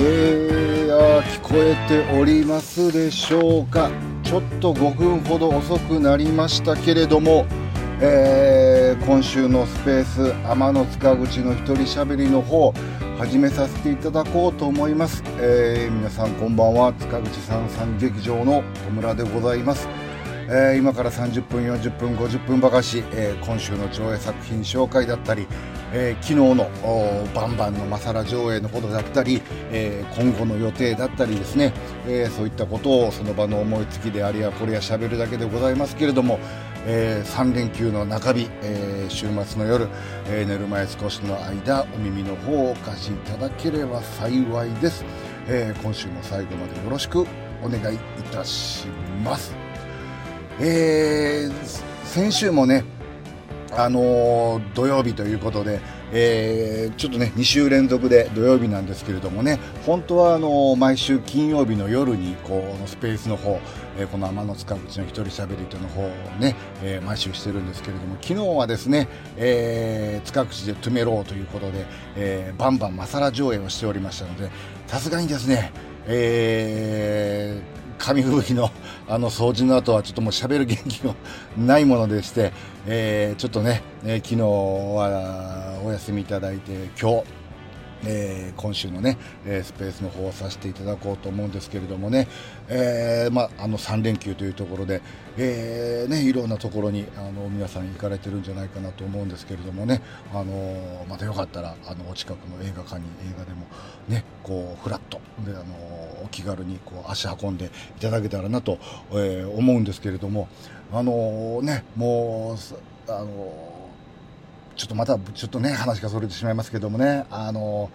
えー、聞こえておりますでしょうか。ちょっと5分ほど遅くなりましたけれども、えー、今週のスペース天の塚口の一人しゃべりの方始めさせていただこうと思います、えー、皆さんこんばんは塚口さんさん劇場の戸村でございます。えー、今から30分40分50分ばかし、えー、今週の上映作品紹介だったり、えー、昨日のバンバンのマサラ上映のことだったり、え今後の予定だったりですね、えそういったことをその場の思いつきでありやこれやしゃべるだけでございますけれども、え3連休の中日、え週末の夜、え寝る前少しの間お耳の方をお貸しいただければ幸いです、え今週も最後までよろしくお願いいたします。えー、先週もね、あのー、土曜日ということで、えー、ちょっとね、2週連続で土曜日なんですけれどもね、本当はあのー、毎週金曜日の夜に、こう、スペースの方、え、この天の塚口の一人喋りとの方をね、え毎週してるんですけれども、昨日はですね、え塚口でトゥメローということで、えバンバンマサラ上映をしておりましたので、さすがにですね、えー、紙吹雪のあの掃除の後はちょっともう喋る元気がないものでして、えー、ちょっとね、えー、昨日はお休みいただいて今日えー、今週のね、え、スペースの方をさせていただこうと思うんですけれどもね、えー、まあ、あの3連休というところで、えね、いろんなところにあの皆さん行かれてるんじゃないかなと思うんですけれどもね、あのまたよかったらあのお近くの映画館に映画でもねこうフラットで、あのお気軽にこう足運んでいただけたらなと、え思うんですけれども、あのね、もうあのちょっとまたちょっとね話がそれてしまいますけどもねあの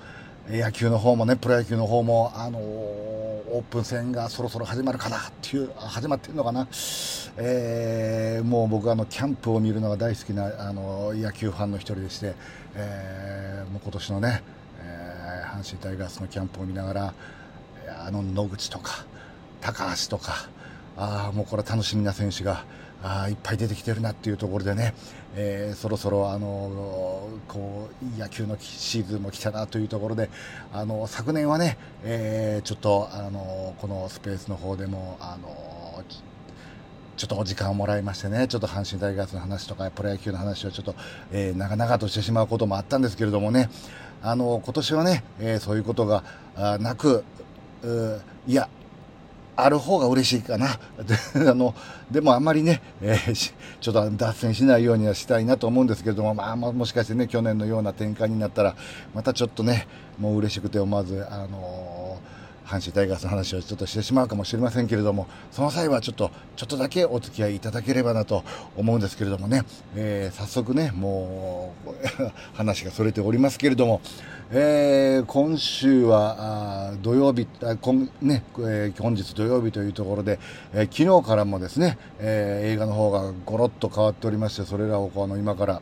野球の方もねプロ野球の方もあのオープン戦がそろそろ始まるかなっていう始まってるのかな、えー、もう僕あのキャンプを見るのが大好きなあの野球ファンの一人でして、えー、もう今年のね、えー、阪神タイガースのキャンプを見ながらあの野口とか高橋とかあもうこれ楽しみな選手があいっぱい出てきてるなっていうところでね、えー、そろそろあのこう野球のシーズンも来たなというところであの昨年はね、えー、ちょっとあのこのスペースの方でもあのちょっとお時間をもらいましてね、ちょっと阪神タイガースの話とか、プロ野球の話をちょっと、えー、長々としてしまうこともあったんですけれどもね、あの、今年はね、えー、そういうことがなく、いや、ある方が嬉しいかな。あの、でもあんまりね、えー、ちょっと脱線しないようにはしたいなと思うんですけれども、まあ、もしかしてね、去年のような展開になったら、またちょっとね、もう嬉しくて思わず、あのー、阪神タイガースの話をちょっとしてしまうかもしれませんけれども、その際はちょっと、ちょっとだけお付き合いいただければなと思うんですけれどもね、えー、早速ね、もう、話がそれておりますけれども、えー、今週は土曜日あ今、ねえー、本日土曜日というところで、えー、昨日からもですね、えー、映画の方がごろっと変わっておりましてそれらをこの今から、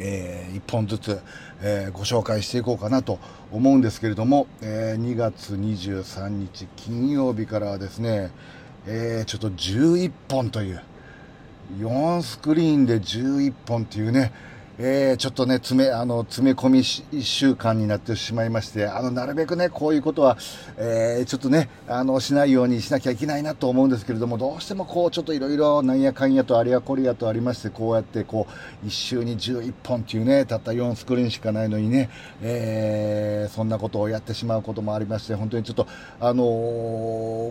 えー、1本ずつ、えー、ご紹介していこうかなと思うんですけれども、えー、2月23日金曜日からはですね、えー、ちょっと11本という4スクリーンで11本というねえー、ちょっとね、詰め、あの、詰め込み週間になってしまいまして、あの、なるべくね、こういうことは、えー、ちょっとね、あの、しないようにしなきゃいけないなと思うんですけれども、どうしてもこう、ちょっといろいろなんやかんやとあれやこれやとありまして、こうやってこう、1週に11本っていうね、たった4スクリーンしかないのにね、えー、そんなことをやってしまうこともありまして、本当にちょっと、あの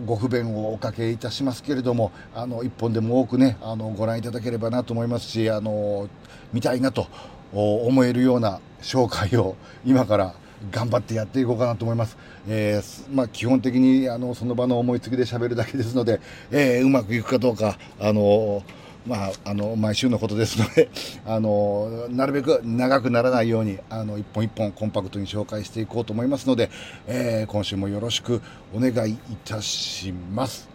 ご不便をおかけいたしますけれども、あの、1本でも多くね、あの、ご覧いただければなと思いますし、あの見たいなと思えるような紹介を今から頑張ってやっていこうかなと思います。えー、まあ、基本的にあのその場の思いつきで喋るだけですので、えー、うまくいくかどうか、あのまあ、あの毎週のことですので、あのなるべく長くならないようにあの一本一本コンパクトに紹介していこうと思いますので、えー、今週もよろしくお願いいたします。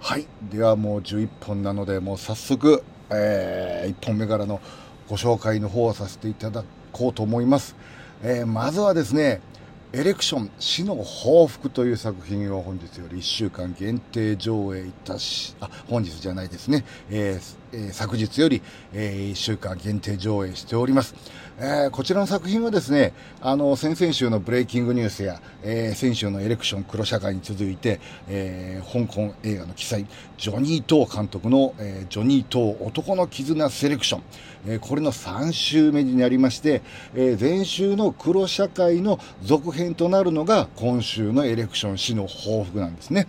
はい、ではもう11本なので、もう早速、えー、1本目からのご紹介の方をさせていただこうと思います。えー、まずはですね、エレクション死の報復という作品を本日より1週間限定上映いたし、あ、本日じゃないですね、えー、えー、昨日より、えー、1週間限定上映しております。えー、こちらの作品はですね、あの、先々週のブレイキングニュースや、えー、先週のエレクション黒社会に続いて、えー、香港映画の記載、ジョニー・トー監督の、え、ジョニー・トー男の絆セレクション、え、これの3週目になりまして、え、前週の黒社会の続編となるのが今週のエレクション死の報復なんですね。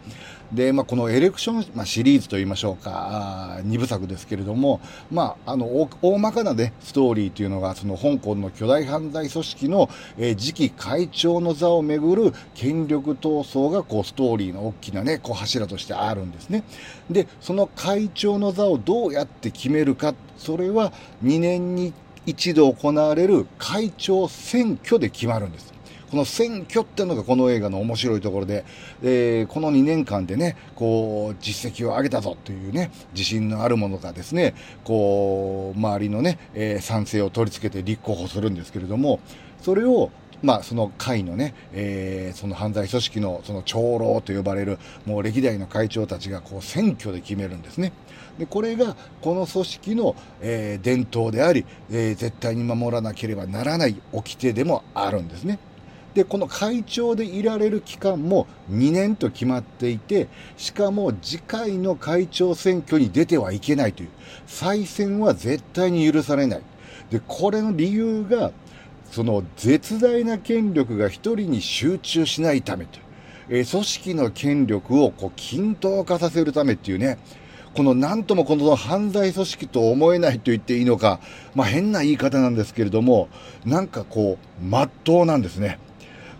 で、まあ、このエレクション、まあ、シリーズといいましょうか、2部作ですけれども、まあ、あの、大まかなね、ストーリーというのが、その香港の巨大犯罪組織の、えー、次期会長の座をめぐる権力闘争が、こう、ストーリーの大きなね、こう、柱としてあるんですね。で、その会長の座をどうやって決めるか、それは2年に一度行われる会長選挙で決まるんです。この選挙っていうのがこの映画の面白いところで、えー、この2年間でね、こう、実績を上げたぞというね、自信のあるものがですね、こう、周りのね、えー、賛成を取り付けて立候補するんですけれども、それをまあ、その会のね、えー、その犯罪組織のその長老と呼ばれる、もう歴代の会長たちがこう選挙で決めるんですね。で、これがこの組織の、えー、伝統であり、えー、絶対に守らなければならない掟でもあるんですね。で、この会長でいられる期間も2年と決まっていて、しかも次回の会長選挙に出てはいけないという、再選は絶対に許されない。で、これの理由が、その絶大な権力が一人に集中しないためと、え、組織の権力をこう均等化させるためっていうね、この何ともこの犯罪組織と思えないと言っていいのか、まあ変な言い方なんですけれども、なんかこう、まっとうなんですね。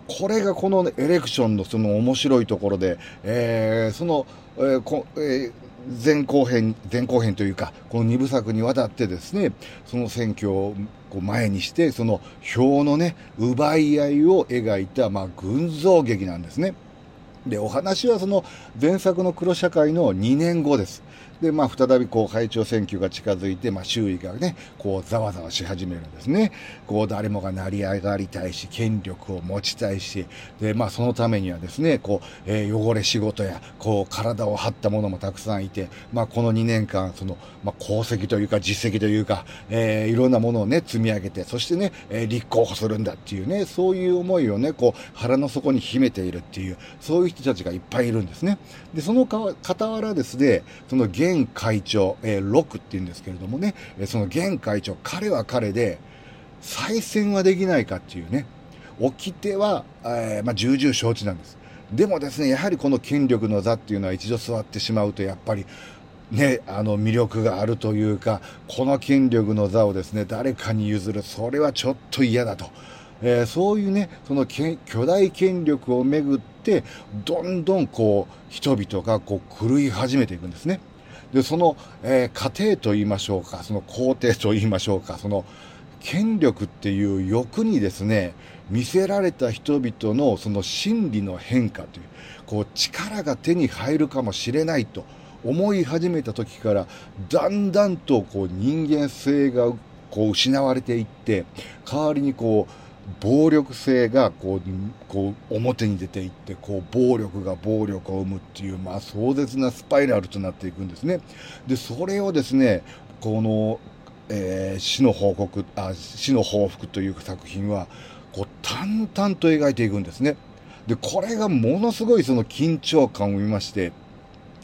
これがこの、エレクションのその面白いところで、えー、その、えーこえー前後編、前後編というか、この2部作にわたってですね、その選挙をこう前にして、その票のね、奪い合いを描いた、まあ、群像劇なんですね。で、お話はその前作の黒社会の2年後です。で、まあ、再びこう、会長選挙が近づいて、まあ、周囲がね、こう、ざわざわし始めるんですね。こう、誰もが成り上がりたいし、権力を持ちたいし、で、まあ、そのためにはですね、こう、えー、汚れ仕事や、こう、体を張った者もたくさんいて、まあ、この2年間、その、まあ、功績というか、実績というか、えー、いろんなものをね、積み上げて、そしてね、えー、立候補するんだっていうね、そういう思いをね、こう、腹の底に秘めているっていう、そういう人たちがいっぱいいるんですね。で、その傍らですね、その現会長、えー、ロックって言うんですけれどもね、その現会長、彼は彼で、再選はできないかっていうね、掟は、えー、まあ、重々承知なんです。でもですね、やはりこの権力の座っていうのは一度座ってしまうと、やっぱり、ね、あの魅力があるというか、この権力の座をですね、誰かに譲る、それはちょっと嫌だと。えー、そういうね、その巨大権力をめぐって、どんどんこう、人々がこう狂い始めていくんですね。で、その、えー、家庭と言いましょうか、その皇帝と言いましょうか、その権力っていう欲にですね、見せられた人々のその心理の変化という、こう力が手に入るかもしれないと思い始めた時から、だんだんとこう人間性がこう失われていって、代わりにこう、暴力性がこうこう表に出ていってこう暴力が暴力を生むっていう、まあ、壮絶なスパイラルとなっていくんですね。でそれをですねこの、えー、死の報告あ死の報復という作品はこう淡々と描いていくんですね。でこれがものすごいその緊張感を生みまして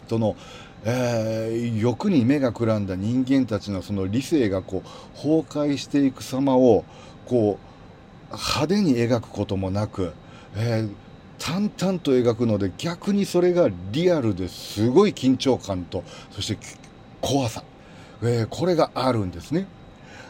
そのえー、欲に目がくらんだ人間たちのその理性がこう崩壊していく様をこう派手に描くこともなく、えー、淡々と描くので逆にそれがリアルですごい緊張感とそして怖さ、えー、これがあるんですね。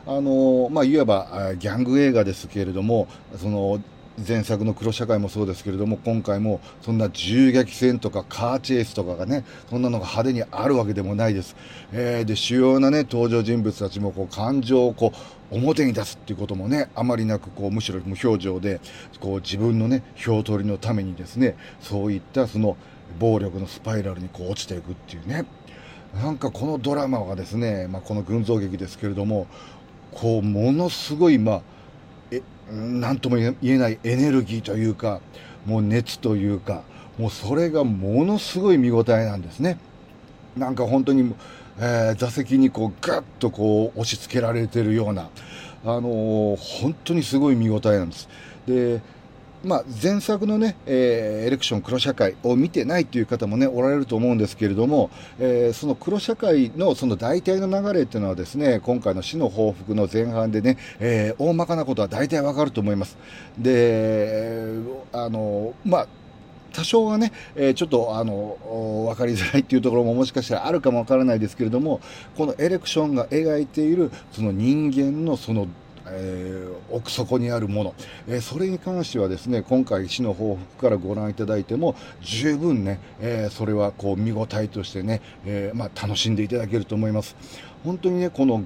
あのまあ、いわばギャング映画ですけれどもその前作の黒社会もそうですけれども今回もそんな銃撃戦とかカーチェイスとかがねそんなのが派手にあるわけでもないです、えー、で主要なね登場人物たちもこう感情をこう表に出すっていうこともねあまりなくこうむしろ無表情でこう自分のね票取りのためにですねそういったその暴力のスパイラルにこう落ちていくっていうねなんかこのドラマはですね、まあ、この群像劇ですけれどもこうものすごいまあ何とも言えないエネルギーというかもう熱というかもうそれがものすごい見応えなんですね。なんか本当に、えー、座席にこうガッとこう押し付けられてるような、あのー、本当にすごい見応えなんです。でまあ、前作のね、えー、エレクション黒社会を見てないという方もね、おられると思うんですけれども、えー、その黒社会のその大体の流れっていうのはですね、今回の死の報復の前半でね、えー、大まかなことは大体わかると思います。で、あの、まあ、多少はね、えー、ちょっとあの分かりづらいっていうところももしかしたらあるかもわからないですけれどもこのエレクションが描いているその人間のそのえー、奥底にあるもの、えー、それに関してはですね今回死の報復からご覧いただいても十分ね、えー、それはこう見応えとしてね、えまあ、楽しんでいただけると思います。本当にねこの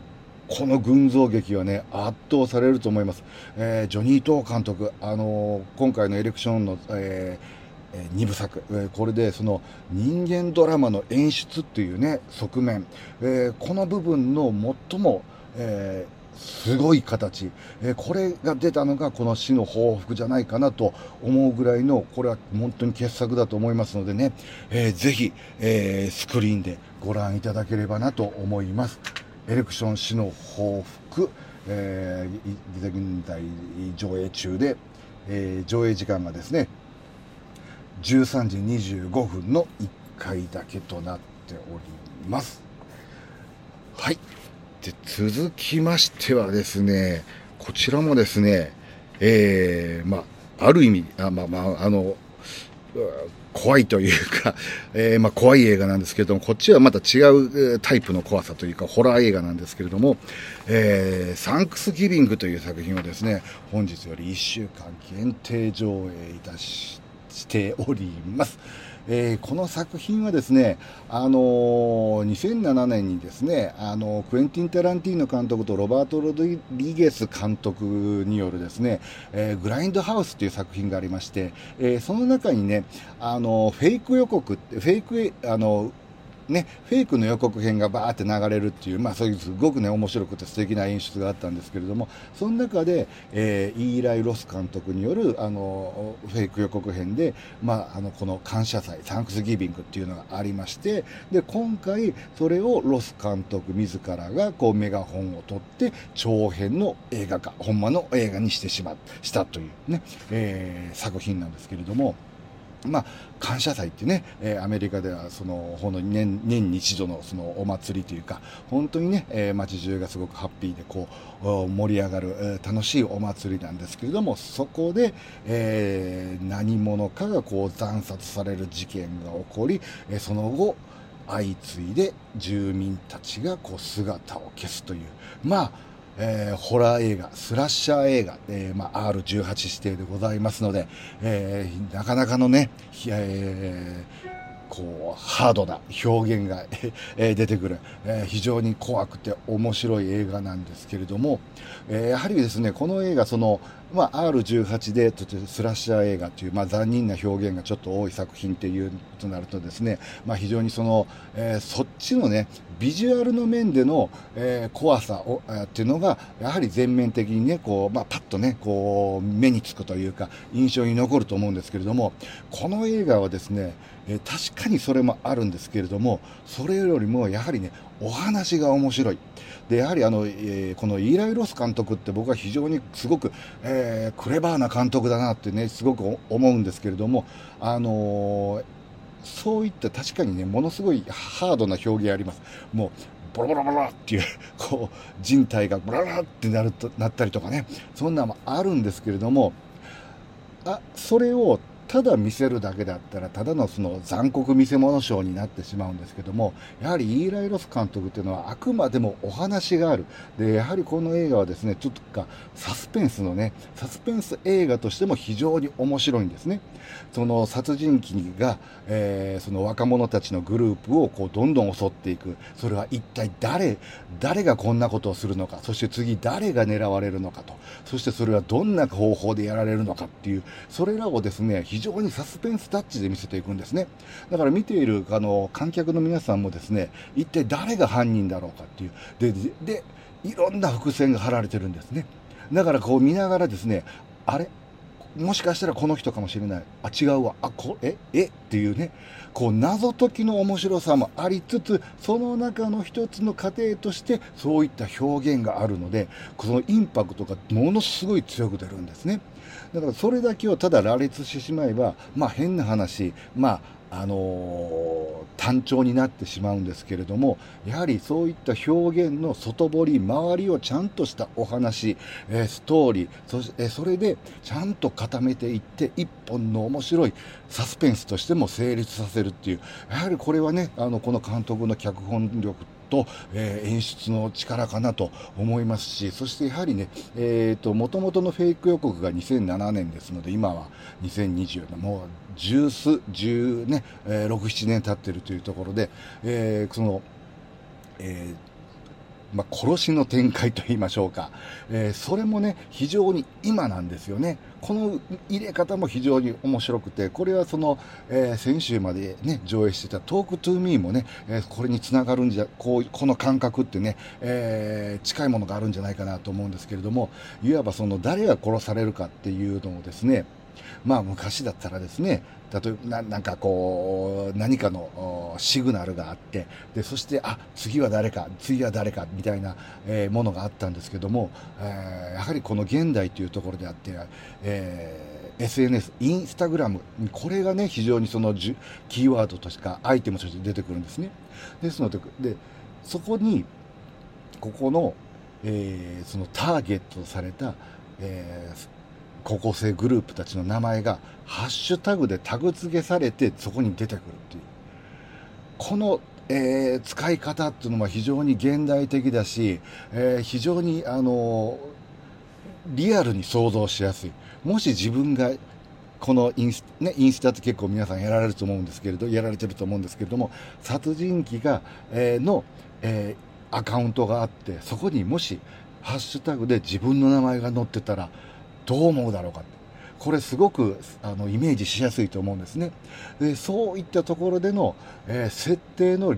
この群像劇はね圧倒されると思います、えジョニー・トー監督、あの今回のエレクションの、えーえ2部作、えこれでその人間ドラマの演出っていうね側面、えこの部分の最も、えすごい形、えこれが出たのがこの死の報復じゃないかなと思うぐらいのこれは本当に傑作だと思いますのでね、えー、ぜひ、え、スクリーンでご覧いただければなと思います。エレクション死の報復、えー、現在上映中で、えー、上映時間がですね13時25分の1回だけとなっております。はい。で、続きましてはですね、こちらもですね、えー、まあ、ある意味、あまあまあ、あの、怖いというか、えー、まあ怖い映画なんですけれども、こっちはまた違うタイプの怖さというか、ホラー映画なんですけれども、えー、サンクスギビングという作品をですね、本日より1週間限定上映いたししております。えー、この作品はですね、あのー、2007年にですね、あのー、クエンティン・タランティーノ監督とロバート・ロドリゲス監督によるですね、えグラインドハウスという作品がありまして、えその中にね、あのフェイク予告、フェイク、あのね、フェイクの予告編がバーって流れるっていう、まあそういうすごくね、面白くて素敵な演出があったんですけれども、その中で、えー、イーライ・ロス監督による、あの、フェイク予告編で、まあ、あの、この感謝祭、サンクスギビングっていうのがありまして、で、今回、それをロス監督自らが、こう、メガホンを取って、長編の映画化、ほんまの映画にしてしま、したというね、えー、作品なんですけれども、まあ、感謝祭ってね、えー、アメリカではそのほの年年に一度のそのお祭りというか本当にね、えー、街中がすごくハッピーでこう盛り上がる、えー、楽しいお祭りなんですけれどもそこで、えー、何者かがこう惨殺される事件が起こり、えー、その後相次いで住民たちがこう姿を消すというまあえー、ホラー映画、スラッシャー映画、えーまあ、R18 指定でございますので、えー、なかなかのね、えー、こう、ハードな表現が出てくる、えー、非常に怖くて面白い映画なんですけれども、えー、やはりですね、この映画、その、まあ、R18 でスラッシャー映画という、まあ、残忍な表現がちょっと多い作品っていうとなるとですね、まあ、非常にその、えー、そっちのね、ビジュアルの面での、えー、怖さを、えー、っていうのが、やはり全面的にね、こう、まあ、パッとね、こう、目につくというか、印象に残ると思うんですけれども、この映画はですね、えー、確かにそれもあるんですけれども、それよりもやはりね、お話が面白い。で、やはりあの、えー、このイーライ・ロス監督って僕は非常にすごく、えー、クレバーな監督だなってね、すごく思うんですけれども、あのー、そういった確かにね、ものすごいハードな表現あります。もう、ボロボロボロっていう、こう、人体がボロボロってなると、なったりとかね、そんなのもあるんですけれども、あ、それをただ見せるだけだったらただのその残酷見せ物ショーになってしまうんですけどもやはりイーライ・ロス監督っていうのはあくまでもお話がある。でやはりこの映画はですねちょっとかサスペンスのねサスペンス映画としても非常に面白いんですね。その殺人鬼が、えー、その若者たちのグループをこうどんどん襲っていく。それは一体誰誰がこんなことをするのか。そして次誰が狙われるのかと。そしてそれはどんな方法でやられるのかっていうそれらをですね非常にサスペンスタッチで見せていくんですね。だから見ているあの観客の皆さんもですね、一体誰が犯人だろうかっていう。で、で、いろんな伏線が張られてるんですね。だからこう見ながらですね、あれ？もしかしたらこの人かもしれない。あ違うわ。あこえ？え？っていうね。こう謎解きの面白さもありつつその中の一つの過程としてそういった表現があるのでこのインパクトがものすごい強く出るんですね。だからそれだけをただ羅列してしまえばまあ変な話まああのー、単調になってしまうんですけれどもやはりそういった表現の外堀周りをちゃんとしたお話、えー、ストーリーそし、えー、それでちゃんと固めていって一本の面白いサスペンスとしても成立させるっていうやはりこれはねあのこの監督の脚本力と、えー、演出の力かなと思いますし、そしてやはりね、え、ー、と、もともとのフェイク予告が2007年ですので、今は2020年、もう十数、十ね、えー、6、7年経ってるというところで、えー、その、えーまあ、殺しの展開と言いましょうか、えー、それもね、非常に今なんですよね。この入れ方も非常に面白くて、これはその、えー、先週までね、上映してたトークトゥーミーもね、えー、これにつながるんじゃ、こう、この感覚ってね、え近いものがあるんじゃないかなと思うんですけれども、いわばその誰が殺されるかっていうのをですね、まあ昔だったらですね、例えばなんかこう、何かのシグナルがあって、で、そして、あ、次は誰か、次は誰か、みたいな、えー、ものがあったんですけども、えー、やはりこの現代というところであって、えー、SNS、インスタグラム、これがね、非常にそのキーワードとしか、アイテムとして出てくるんですね。ですので、でそこに、ここの、えー、そのターゲットされた、えー、高校生グループたちの名前がハッシュタグでタグ付けされてそこに出てくるっていう。この、えー、使い方っていうのは非常に現代的だし、えー、非常にあのリアルに想像しやすい。もし自分がこのインス,、ね、インスタって結構皆さんやられると思うんですけれどやられてると思うんですけれども殺人鬼が、えー、の、えー、アカウントがあってそこにもしハッシュタグで自分の名前が載ってたらどう思うだろうかこれすごくあのイメージしやすいと思うんですね。でそういったところでの、えー、設定の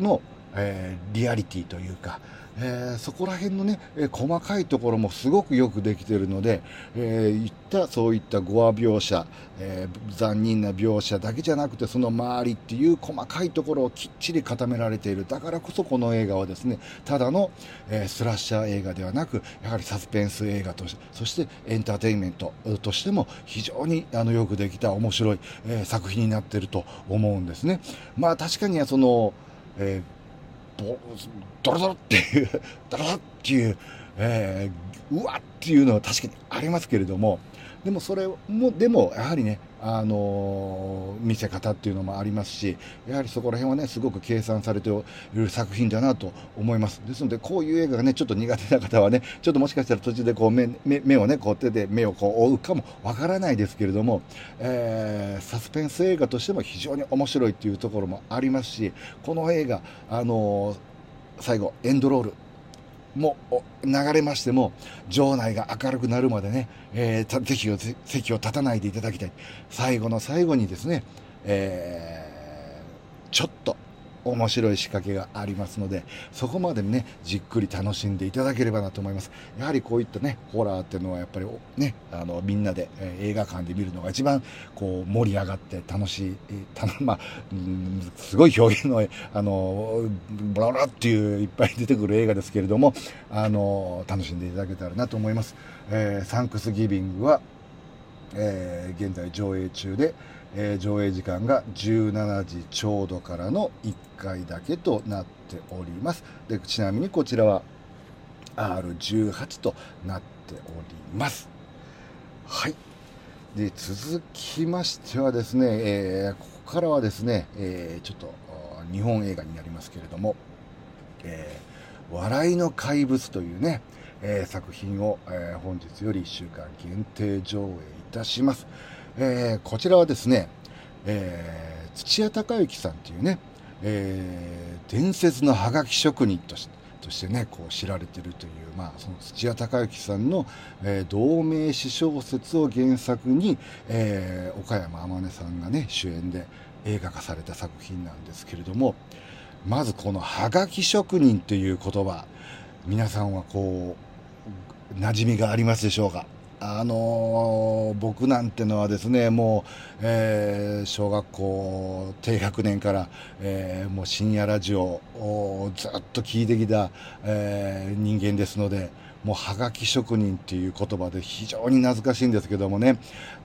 の、えー、リアリティというか、えー、そこら辺のね、えー、細かいところもすごくよくできているので、えー、いったそういったゴア描写、え残忍な描写だけじゃなくてその周りっていう細かいところをきっちり固められているだからこそこの映画はですねただの、えスラッシャー映画ではなくやはりサスペンス映画としてそしてエンターテインメントとしても非常にあのよくできた面白い、え作品になっていると思うんですね。まあ確かにその、えードロドロっていうドロドロっていう、えー、うわっていうのは確かにありますけれどもでもそれもでもやはりねあの見せ方っていうのもありますしやはりそこら辺はねすごく計算されている作品だなと思います。ですのでこういう映画がねちょっと苦手な方はねちょっともしかしたら途中でこう目目をねこう手で目をこう追うかもわからないですけれども、えー、サスペンス映画としても非常に面白いっていうところもありますしこの映画あの最後エンドロール。も流れましても、場内が明るくなるまでね、えー、席を、席を立たないでいただきたい。最後の最後にですね、えー、ちょっと面白い仕掛けがありますので、そこまでね、じっくり楽しんでいただければなと思います。やはりこういったね、ホラーっていうのはやっぱりね、あの、みんなで、えー、映画館で見るのが一番、こう、盛り上がって楽しい、た まあ、ん、すごい表現の、あの、ブラブラっていういっぱい出てくる映画ですけれども、あの、楽しんでいただけたらなと思います。えー、サンクスギビングは、え、現在上映中で、えー、上映時間が17時ちょうどからの1回だけとなっております。でちなみにこちらは R18 となっております。はい。で続きましてはですね、えー、ここからはですね、えー、ちょっと日本映画になりますけれども「えー、笑いの怪物」というね、えー、作品を、えー、本日より1週間限定上映いたします。えー、こちらはですね、えー、土屋隆之さんというね、えー、伝説のハガキ職人としてとしてねこう知られてるという、まあ、その土屋隆之さんの、えー、同名詩小説を原作に、えー、岡山天音さんがね主演で映画化された作品なんですけれどもまずこの「はがき職人」という言葉皆さんはこう馴染みがありますでしょうか？あの、僕なんてのはですねもう、えー、小学校低学年から、えー、もう深夜ラジオをずっと聞いてきた、え人間ですので。もうはがき職人っていう言葉で非常に懐かしいんですけどもね、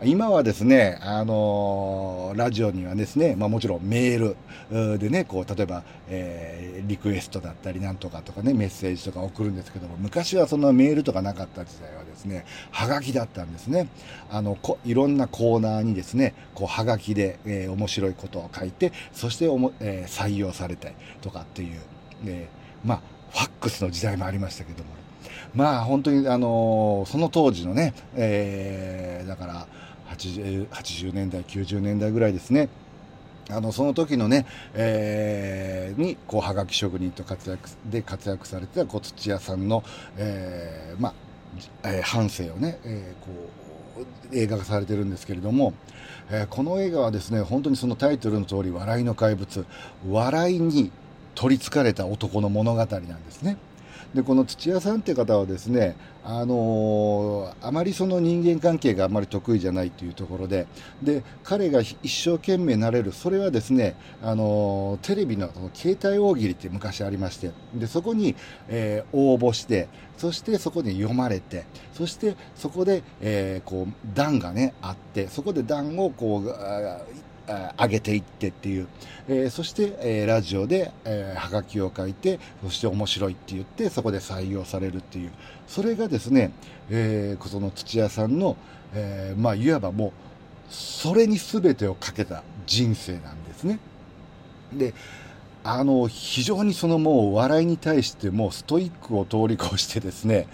今はですね、あのー、ラジオにはですね、まあもちろんメールでね、こう、例えば、えー、リクエストだったりなんとかとかね、メッセージとか送るんですけども、昔はそんなメールとかなかった時代はですね、はがきだったんですね。あの、こいろんなコーナーにですね、こう、はがきで、えー、面白いことを書いて、そしておも、えー、採用されたりとかっていう、えー、まあ、ファックスの時代もありましたけども、まあ本当にあのその当時のね、えー、だから 80, 80年代90年代ぐらいですねあのその時のね、えー、にこうはがき職人と活躍で活躍されてたこう土屋さんの、えー、まあ、えー、半生をね、えー、こう映画化されてるんですけれども、えー、この映画はですね本当にそのタイトルの通り笑いの怪物笑いに取りつかれた男の物語なんですね。でこの土屋さんって方はですねあのー、あまりその人間関係があまり得意じゃないというところでで彼が一生懸命なれるそれはですね、あのー、テレビの携帯大喜利って昔ありましてでそこに、えー、応募してそしてそこで読まれてそしてそこで、えこう段がねあってそこで段をこう上げていってっていう、えー、そして、えー、ラジオで、えー、はがきを書いてそして面白いって言ってそこで採用されるっていうそれがですね、えー、その土屋さんの、えー、まあいわばもうそれに全てをかけた人生なんですね。であの非常にそのもう笑いに対してもうストイックを通り越してですね、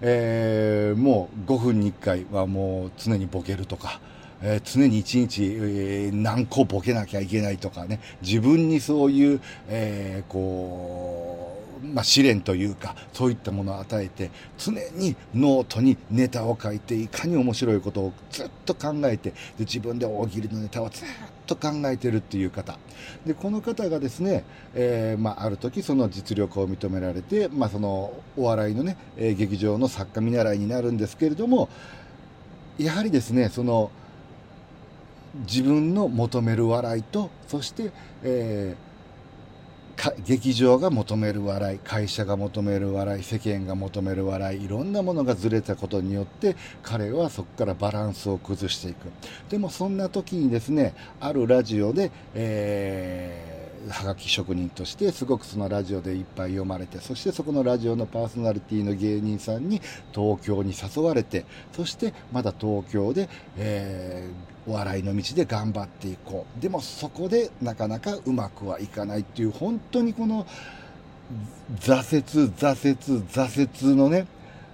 えー、もう5分に1回はもう常にボケるとか、えー、常に一日、えー、何個ボケなきゃいけないとかね、自分にそういう、えー、こう、まあ、試練というか、そういったものを与えて、常にノートにネタを書いて、いかに面白いことをずっと考えて、で自分で大喜利のネタをずっと考えてるっていう方。で、この方がですね、えー、まあ、ある時その実力を認められて、まあ、そのお笑いのね、え劇場の作家見習いになるんですけれども、やはりですね、その、自分の求める笑いとそして、えー、劇場が求める笑い会社が求める笑い世間が求める笑いいろんなものがずれたことによって彼はそこからバランスを崩していく。でもそんな時にですねあるラジオで、えーはがき職人としてすごくそのラジオでいっぱい読まれてそしてそこのラジオのパーソナリティの芸人さんに東京に誘われてそしてまだ東京で、えー、お笑いの道で頑張っていこう。でもそこでなかなかうまくはいかないっていう本当にこの挫折挫折挫折のね、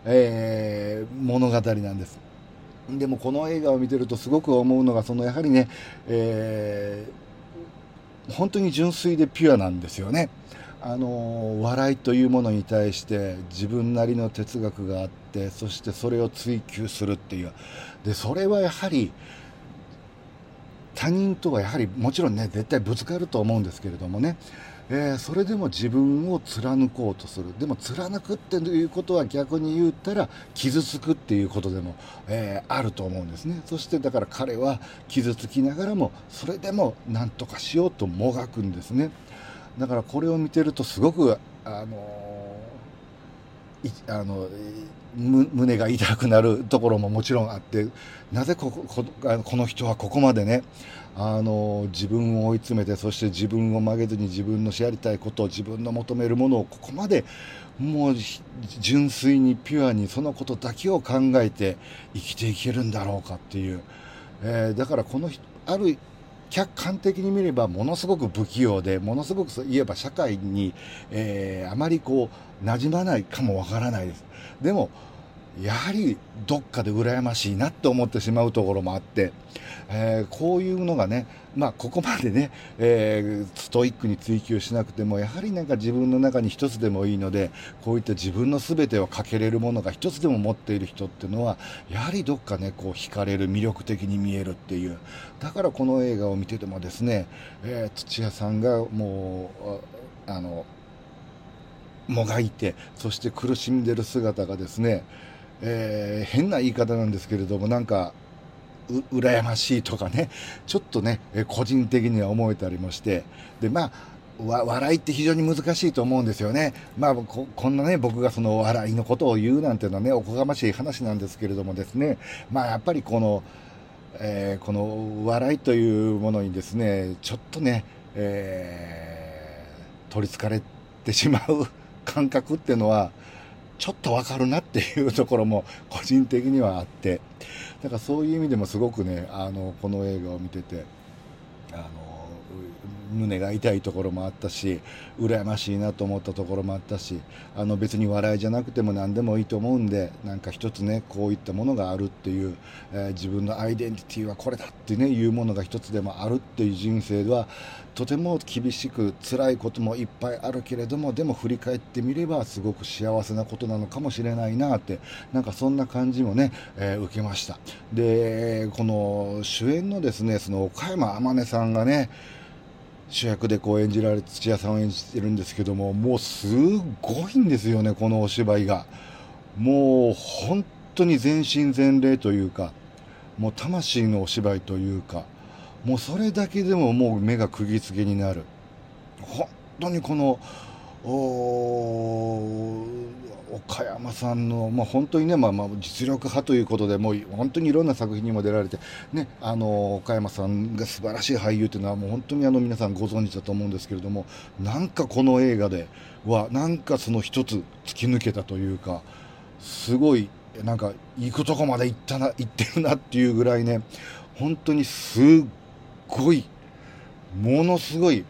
えー、物語なんです。でもこの映画を見てるとすごく思うのがそのやはりね、えー本当に純粋でピュアなんですよね。あの笑いというものに対して自分なりの哲学があってそしてそれを追求するっていうでそれはやはり他人とはやはりもちろんね絶対ぶつかると思うんですけれどもねえー、それでも自分を貫こうとする。でも貫くっていうことは逆に言ったら傷つくっていうことでも、えー、あると思うんですね。そしてだから彼は傷つきながらもそれでも何とかしようともがくんですね。だからこれを見てるとすごくあのー、あの胸が痛くなるところももちろんあってなぜこここの人はここまでねあの自分を追い詰めてそして自分を曲げずに自分のやりたいこと自分の求めるものをここまでもう純粋にピュアにそのことだけを考えて生きていけるんだろうかっていう、えー、だからこのある客観的に見ればものすごく不器用でものすごく言えば社会に、えー、あまりこう馴染まないかもわからないです。でもやはりどっかで羨ましいなって思ってしまうところもあって、えー、こういうのがね、まあ、ここまでね、えー、ストイックに追求しなくてもやはりなんか自分の中に一つでもいいのでこういった自分の全てをかけれるものが一つでも持っている人っていうのはやはりどっかねこう惹かれる魅力的に見えるっていう。だからこの映画を見ててもですね、えー、土屋さんがもうあのもがいてそして苦しんでる姿がですねえー、変な言い方なんですけれどもなんかう羨ましいとかねちょっとね個人的には思えたりもしてでまあ笑いって非常に難しいと思うんですよね。まあこ、こんなね、僕がその笑いのことを言うなんていうのはね、おこがましい話なんですけれどもですね、まあやっぱりこの、えー、この笑いというものにですね、ちょっとね、えー、取りつかれてしまう感覚っていうのは、ちょっとわかるなっていうところも個人的にはあって、だからそういう意味でもすごくね、あの、この映画を見てて、あの、胸が痛いところもあったし羨ましいなと思ったところもあったしあの別に笑いじゃなくても何でもいいと思うんでなんか一つねこういったものがあるっていう、えー、自分のアイデンティティはこれだってねいうものが一つでもあるっていう人生ではとても厳しく辛いこともいっぱいあるけれどもでも振り返ってみればすごく幸せなことなのかもしれないなってなんかそんな感じもね、えー、受けました。でこの主演のですねその岡山天音さんがね主役でこう演じられ土屋さんを演じてるんですけどももうすごいんですよねこのお芝居が。もう本当に全身全霊というかもう魂のお芝居というかもうそれだけでももう目が釘付けになる。本当にこの岡山さんの、まあ、本当にね、まあ、まあ実力派ということで、もう本当にいろんな作品にも出られて、ね、あの岡山さんが素晴らしい俳優というのは、もう本当にあの皆さんご存知だと思うんですけれども、なんかこの映画では、なんかその一つ突き抜けたというか、すごい、なんか行くとこまで行ったな、行ってるなっていうぐらいね、本当にすっごい、ものすごい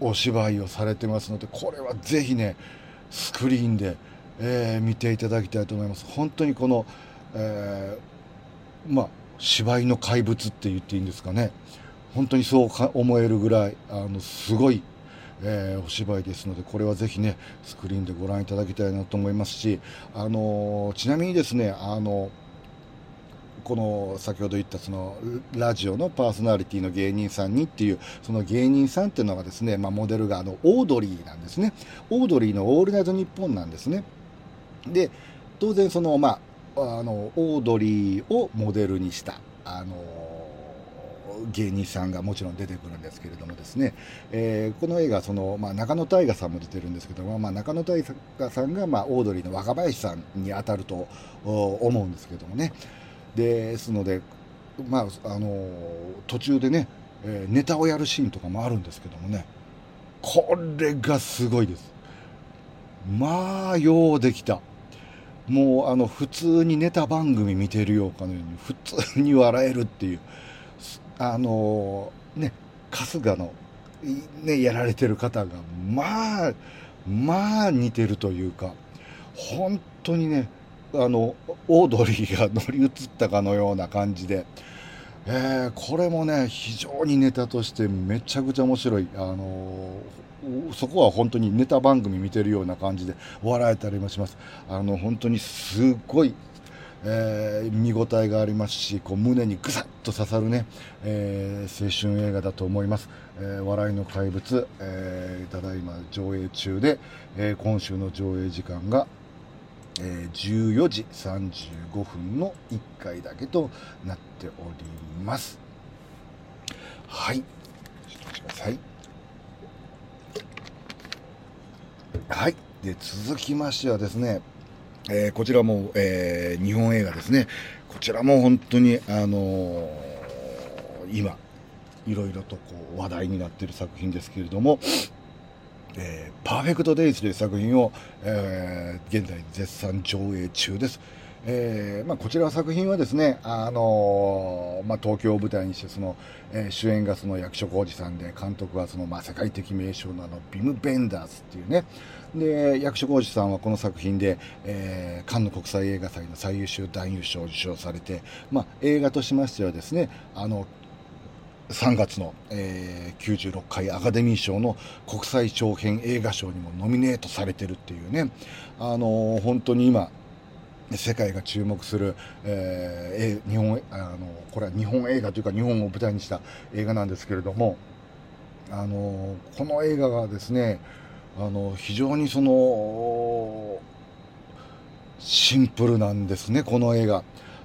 お芝居をされてますので、これはぜひね、スクリーンで、えー、見ていただきたいと思います。本当にこの、えー、まあ、芝居の怪物って言っていいんですかね。本当にそう思えるぐらい、あの、すごい、えー、お芝居ですので、これはぜひね、スクリーンでご覧いただきたいなと思いますし、あのちなみにですね、あのこの先ほど言ったそのラジオのパーソナリティの芸人さんにっていうその芸人さんっていうのがですね、まあ、モデルがあのオードリーなんですねオードリーの「オールナイトニッポン」なんですねで当然そのまああのオードリーをモデルにしたあの芸人さんがもちろん出てくるんですけれどもですね、えー、この映画その、まあ、中野大河さんも出てるんですけども、まあ、中野大河さんが、まあ、オードリーの若林さんに当たると思うんですけどもね。ですので、まあ、あの途中でね、えー、ネタをやるシーンとかもあるんですけどもね。これがすごいです。まあようできた。もうあの普通にネタ番組見てるようかのように普通に笑えるっていうあのね春日のねやられてる方がまあまあ似てるというか本当にねあのオードリーが乗り移ったかのような感じで、えー、これもね非常にネタとしてめちゃくちゃ面白い。あのそこは本当にネタ番組見てるような感じで笑えたりもします。あの本当にすごいえー、見応えがありますしこう胸にぐさっと刺さるね、えー、青春映画だと思います、えー、笑いの怪物、えただいま上映中で、え今週の上映時間が、え14時35分の1回だけとなっております。はい。ちょっと待ちください。はい。で、続きましてはですね、えー、こちらも、えー、日本映画ですね。こちらも本当に、あのー、今、いろいろとこう話題になっている作品ですけれども、えー、パーフェクトデイズという作品を、えー、現在絶賛上映中です。えーまあ、こちらの作品はですね、あのー、まあ、東京を舞台にしてその、えー、主演がその役所広司さんで監督はその、まあ、世界的名将のあのビム・ベンダーズっていうね。で役所広司さんはこの作品で、えー、カンヌ国際映画祭の最優秀男優賞を受賞されて、まあ、映画としましてはですねあの3月の、えー、96回アカデミー賞の国際長編映画賞にもノミネートされてるっていうね、あのー、本当に今世界が注目する、えー、日本あのこれは日本映画というか日本を舞台にした映画なんですけれどもあのこの映画がですねあの非常にそのシンプルなんですねこの映画。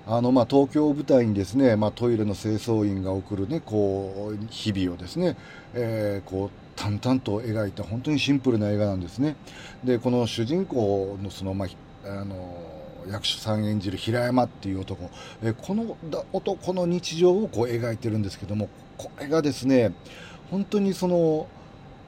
あのまあ、東京を舞台にですね、まあ、トイレの清掃員が送る、ね、こう日々をですね、えー、こう淡々と描いた本当にシンプルな映画なんですね。でこの主人公のその、まあ、あの役所さん演じる平山っていう男、えこの男の日常をこう描いてるんですけどもこれがですね本当にその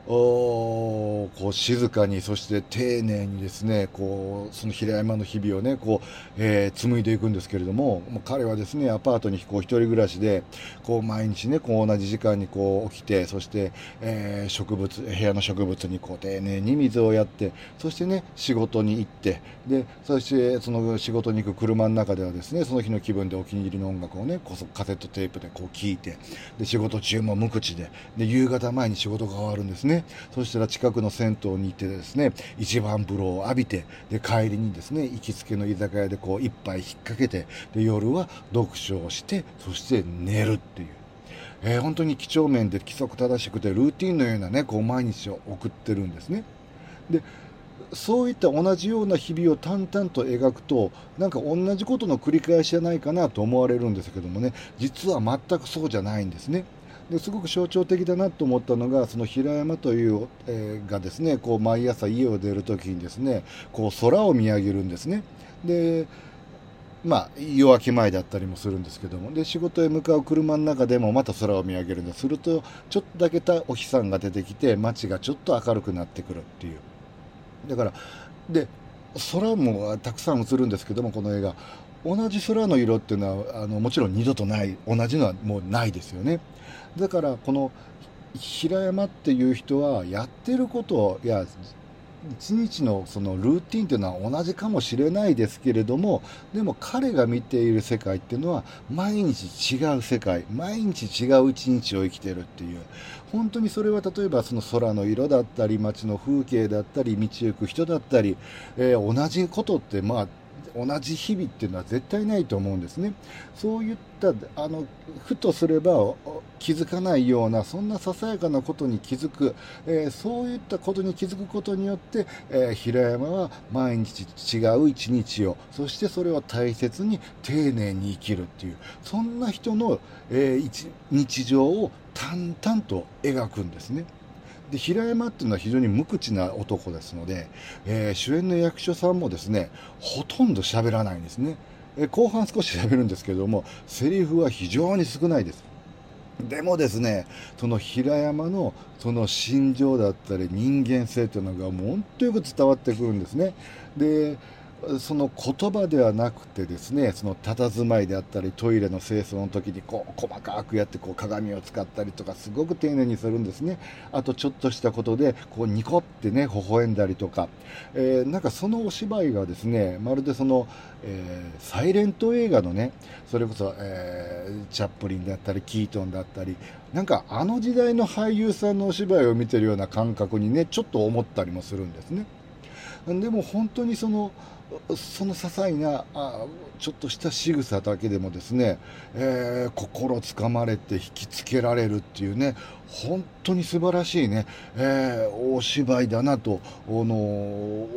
こう静かにそして丁寧にですねこうその平山の日々をねこう、えー、紡いでいくんですけれどももう彼はですねアパートにこう一人暮らしでこう毎日ねこう同じ時間にこう起きてそして、えー、植物部屋の植物にこう丁寧に水をやってそしてね仕事に行ってでそしてその仕事に行く車の中ではですねその日の気分でお気に入りの音楽をねこそカセットテープでこう聴いてで仕事中も無口でで夕方前に仕事が終わるんですね。そしたら近くの銭湯に行ってですね一番風呂を浴びてで帰りにですね行きつけの居酒屋でこう一杯引っ掛けてで夜は読書をしてそして寝るっていう。えー、本当に几帳面で規則正しくてルーティンのようなねこう毎日を送ってるんですね。でそういった同じような日々を淡々と描くとなんか同じことの繰り返しじゃないかなと思われるんですけどもね実は全くそうじゃないんですね。ですごく象徴的だなと思ったのがその平山という、えー、がですねこう毎朝家を出る時にですねこう空を見上げるんですね。でまあ、夜明け前だったりもするんですけどもで仕事へ向かう車の中でもまた空を見上げるんです。するとちょっとだけたお日さんが出てきて街がちょっと明るくなってくるっていう。だからで空もたくさん映るんですけどもこの映画。同じ空の色っていうのはあのもちろん二度とない。同じのはもうないですよね。だからこの平山っていう人はやってることや一日のそのルーティンっていうのは同じかもしれないですけれどもでも彼が見ている世界っていうのは毎日違う世界毎日違う一日を生きてるっていう。本当にそれは例えばその空の色だったり街の風景だったり道行く人だったり、えー、同じことってまあ同じ日々っていうのは絶対ないと思うんですね。そういったあのふとすれば気づかないようなそんなささやかなことに気づく、えー、そういったことに気づくことによって、えー、平山は毎日違う一日をそしてそれを大切に丁寧に生きるっていうそんな人の、えー、日常を淡々と描くんですね。で平山っていうのは非常に無口な男ですので、えー、主演の役所さんもですねほとんど喋らないんですね、えー、後半少し喋るんですけどもセリフは非常に少ないです。でもですねその平山のその心情だったり人間性というのがもう本当よく伝わってくるんですね。でその言葉ではなくてですねその佇まいであったりトイレの清掃の時にこう細かくやってこう鏡を使ったりとかすごく丁寧にするんですね。あとちょっとしたことでこうニコってね微笑んだりとか、えー、なんかそのお芝居がですねまるでその、えー、サイレント映画のねそれこそ、えー、チャップリンだったりキートンだったりなんかあの時代の俳優さんのお芝居を見てるような感覚にねちょっと思ったりもするんですね。でも本当にそのその些細なあちょっとした仕草だけでもですね、えー、心つかまれて引きつけられるっていうね本当に素晴らしいね、えー、お芝居だなと、あの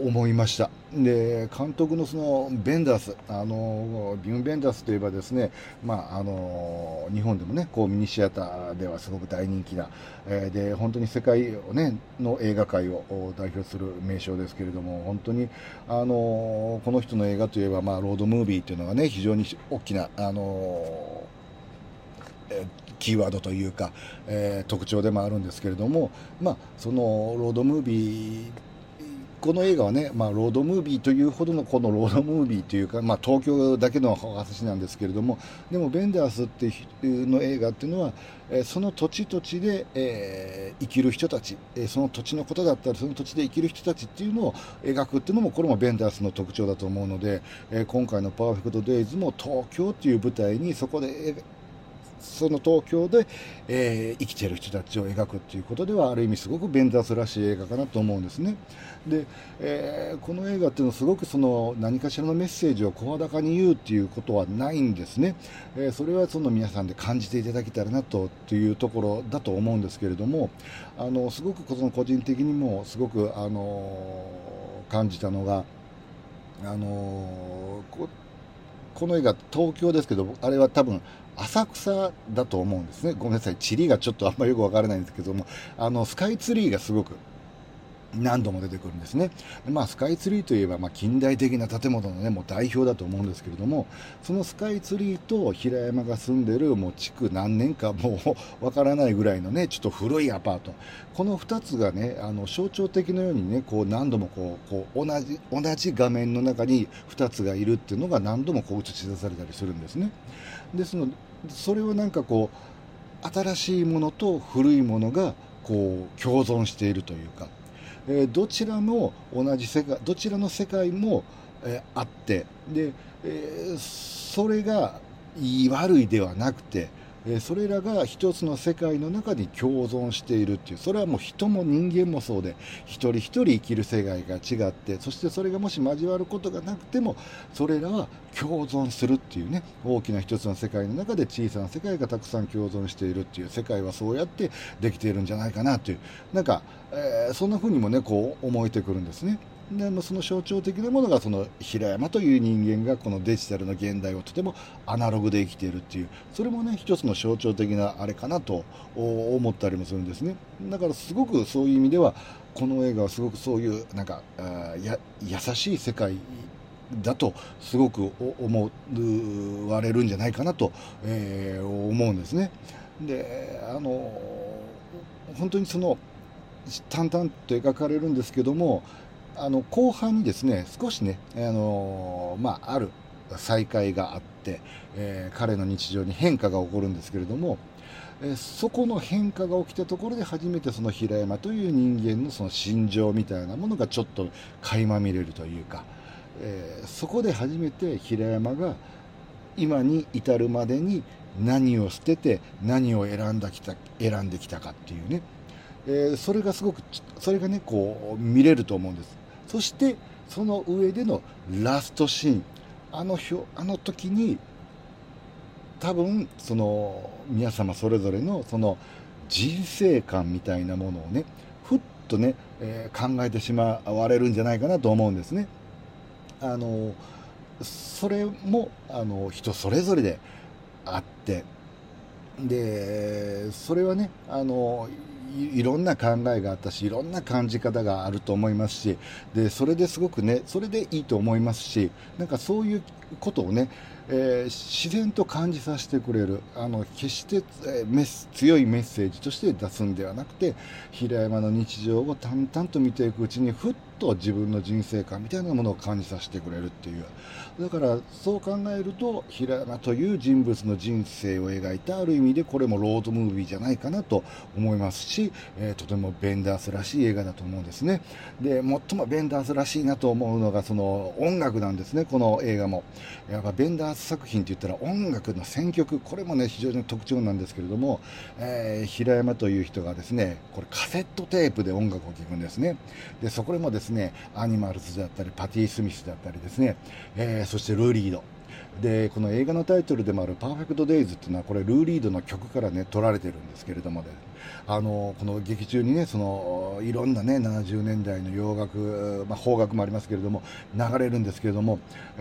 思いました。で監督のそのベンダースあのビュン・ベンダースといえばですね、まあ、あの日本でもねこうミニシアターではすごく大人気な、えー、で本当に世界を、ね、の映画界を代表する名称ですけれども本当にあのこの人の映画といえば、まあ、ロードムービーっていうのがね非常に大きなあのえキーワードというか、えー、特徴でもあるんですけれども、まあ、そのロードムービーこの映画はね、まあ、ロードムービーというほどのこのロードムービーというか、まあ、東京だけの話なんですけれどもでもベンダースっていうの映画っていうのは、え、その土地土地で、えー、生きる人たち、え、その土地のことだったりその土地で生きる人たちっていうのを描くっていうのもこれもベンダースの特徴だと思うので、え今回の「パーフェクト・デイズ」も東京っていう舞台にそこでその東京で、えー、生きてる人たちを描くっていうことではある意味すごくベンダースらしい映画かなと思うんですね。で、えー、この映画っていうのはすごくその何かしらのメッセージを声高に言うっていうことはないんですね。えー、それはその皆さんで感じていただけたらなとというところだと思うんですけれどもあのすごくその個人的にもすごくあの感じたのがあのー、この映画東京ですけどあれは多分浅草だと思うんですねごめんなさい地理がちょっとあんまよくわからないんですけどもあのスカイツリーがすごく何度も出てくるんですね。まあ、スカイツリーといえば、まあ、近代的な建物のね、もう代表だと思うんですけれども、そのスカイツリーと平山が住んでる、もう築何年かもう わからないぐらいのね、ちょっと古いアパート。この2つがね、あの、象徴的のようにね、こう何度もこう、こう、同じ、同じ画面の中に2つがいるっていうのが何度もこう映し出されたりするんですね。ですので、それはなんかこう、新しいものと古いものが、こう、共存しているというか、えどちらも同じ世界どちらの世界も、えあってで、えそれがいい悪いではなくてえそれらが一つの世界の中に共存しているっていうそれはもう人も人間もそうで一人一人生きる世界が違ってそしてそれがもし交わることがなくてもそれらは共存するっていうね大きな一つの世界の中で小さな世界がたくさん共存しているっていう世界はそうやってできているんじゃないかなというなんか、えー、そんな風にもねこう思えてくるんですね。でその象徴的なものがその平山という人間がこのデジタルの現代をとてもアナログで生きているっていうそれもね一つの象徴的なあれかなと思ったりもするんですねだからすごくそういう意味ではこの映画はすごくそういうなんかや優しい世界だとすごく思われるんじゃないかなと、えー、思うんですね。であの本当にその淡々と描かれるんですけどもあの後半にですね少しね、あのまあ、ある再会があって、えー、彼の日常に変化が起こるんですけれども、えー、そこの変化が起きたところで初めてその平山という人間のその心情みたいなものがちょっと垣間見れるというか、えー、そこで初めて平山が今に至るまでに何を捨てて何を選んだきた選んできたかっていうね、えー、それがすごくそれがねこう見れると思うんです。そしてその上でのラストシーンあのあの時に多分その皆様それぞれのその人生観みたいなものをねふっとね、えー、考えてしまわれるんじゃないかなと思うんですね。あのそれもあの人それぞれであってでそれはねあのいろんな考えがあったしいろんな感じ方があると思いますしでそれですごくねそれでいいと思いますしなんかそういうことをねえー、自然と感じさせてくれるあの決して、えー、メス強いメッセージとして出すんではなくて平山の日常を淡々と見ていくうちにふっと自分の人生観みたいなものを感じさせてくれるっていう。だからそう考えると平山という人物の人生を描いたある意味でこれもロードムービーじゃないかなと思いますし、えー、とてもベンダースらしい映画だと思うんですね。で最もベンダースらしいなと思うのがその音楽なんですねこの映画も。やっぱベンダース作品って言ったら音楽の選曲これもね非常に特徴なんですけれども、えー、平山という人がですねこれカセットテープで音楽を聴くんですね。でそこでもですねねアニマルズだったりパティ・スミスだったりですね、えー、そしてルーリード。でこの映画のタイトルでもある「パーフェクト・デイズ」っていうのはこれルーリードの曲からね取られてるんですけれどもね。あのこの劇中にねそのいろんなね70年代の洋楽、まあ、邦楽もありますけれども流れるんですけれども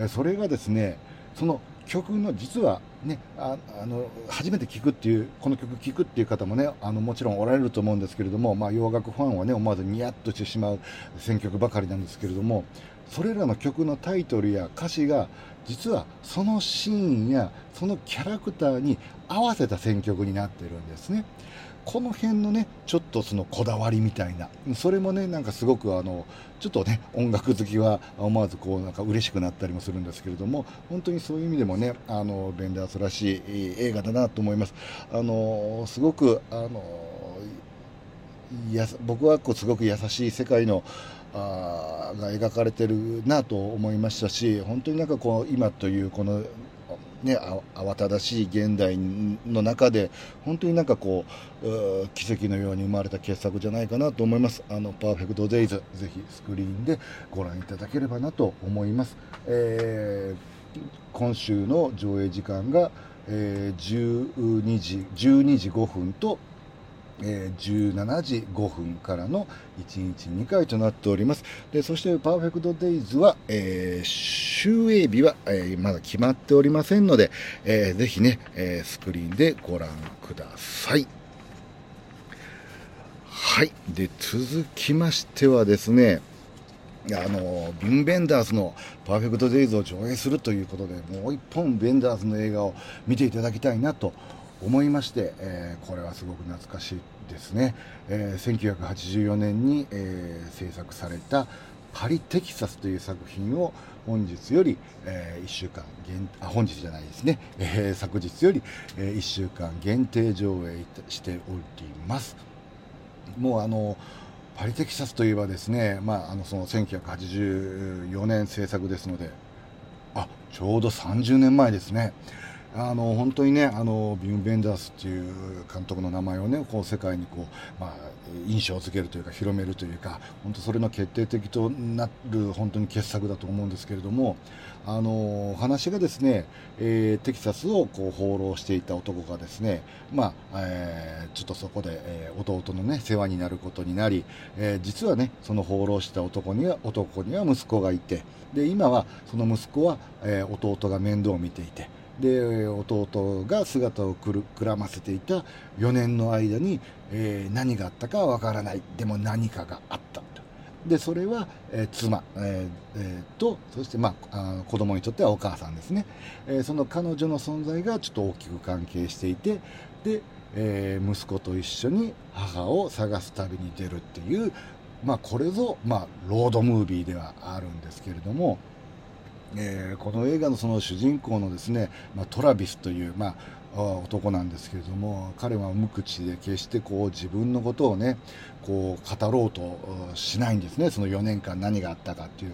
それがですねその曲の実はねあの初めて聴くっていうこの曲聴くっていう方もねあのもちろんおられると思うんですけれども、まあ、洋楽ファンはね思わずニヤッとしてしまう選曲ばかりなんですけれどもそれらの曲のタイトルや歌詞が実はそのシーンやそのキャラクターに合わせた選曲になっているんですね。この辺のねちょっとそのこだわりみたいなそれもねなんかすごくあのちょっとね音楽好きは思わずこうなんか嬉しくなったりもするんですけれども本当にそういう意味でもねあのベンダースらしい映画だなと思います。あのすごくあのや僕はこうすごく優しい世界のあが描かれてるなと思いましたし本当になんかこう今というこのね、慌ただしい現代の中で本当になんかこう奇跡のように生まれた傑作じゃないかなと思います。あのパーフェクトデイズぜひスクリーンでご覧いただければなと思います、えー、今週の上映時間が、えー、12時12時5分とえー、17時5分からの1日2回となっております。で、そしてパーフェクトデイズは、えー、終営日は、えー、まだ決まっておりませんので、えー、ぜひね、え、スクリーンでご覧ください。はい。で、続きましてはですね、あのビン・ベンダースの「パーフェクト・デイズ」を上映するということでもう一本ベンダースの映画を見ていただきたいなと思いまして、えー、これはすごく懐かしいですね、えー、1984年に、えー、制作された「パリ・テキサス」という作品を本日より、えー、1週間限あ本日じゃないですね、えー、昨日より、えー、1週間限定上映しております。もうあのパリ・テキサスといえばですね、まあ、あのその1984年制作ですのであちょうど30年前ですね。あの本当にねあのビム・ベンダースっていう監督の名前をねこう世界にこう、まあ、印象づけるというか広めるというか本当それの決定的となる本当に傑作だと思うんですけれどもあの話がですね、えー、テキサスをこう放浪していた男がですね、まあえー、ちょっとそこで、えー、弟のね世話になることになり、えー、実はねその放浪した男には男には息子がいてで今はその息子は、えー、弟が面倒を見ていて。で弟が姿をくらませていた4年の間に、えー、何があったかはわからない。でも何かがあったでそれは、えー、妻、えーえー、とそして、まあ、あ子供にとってはお母さんですね、え、その彼女の存在がちょっと大きく関係していてで、え、息子と一緒に母を探す旅に出るっていう、まあ、これぞ、まあ、ロードムービーではあるんですけれども、えー、この映画のその主人公のですね、まあ、トラビスという、まあ、男なんですけれども彼は無口で決してこう自分のことをねこう語ろうとしないんですね。その4年間何があったかっていう。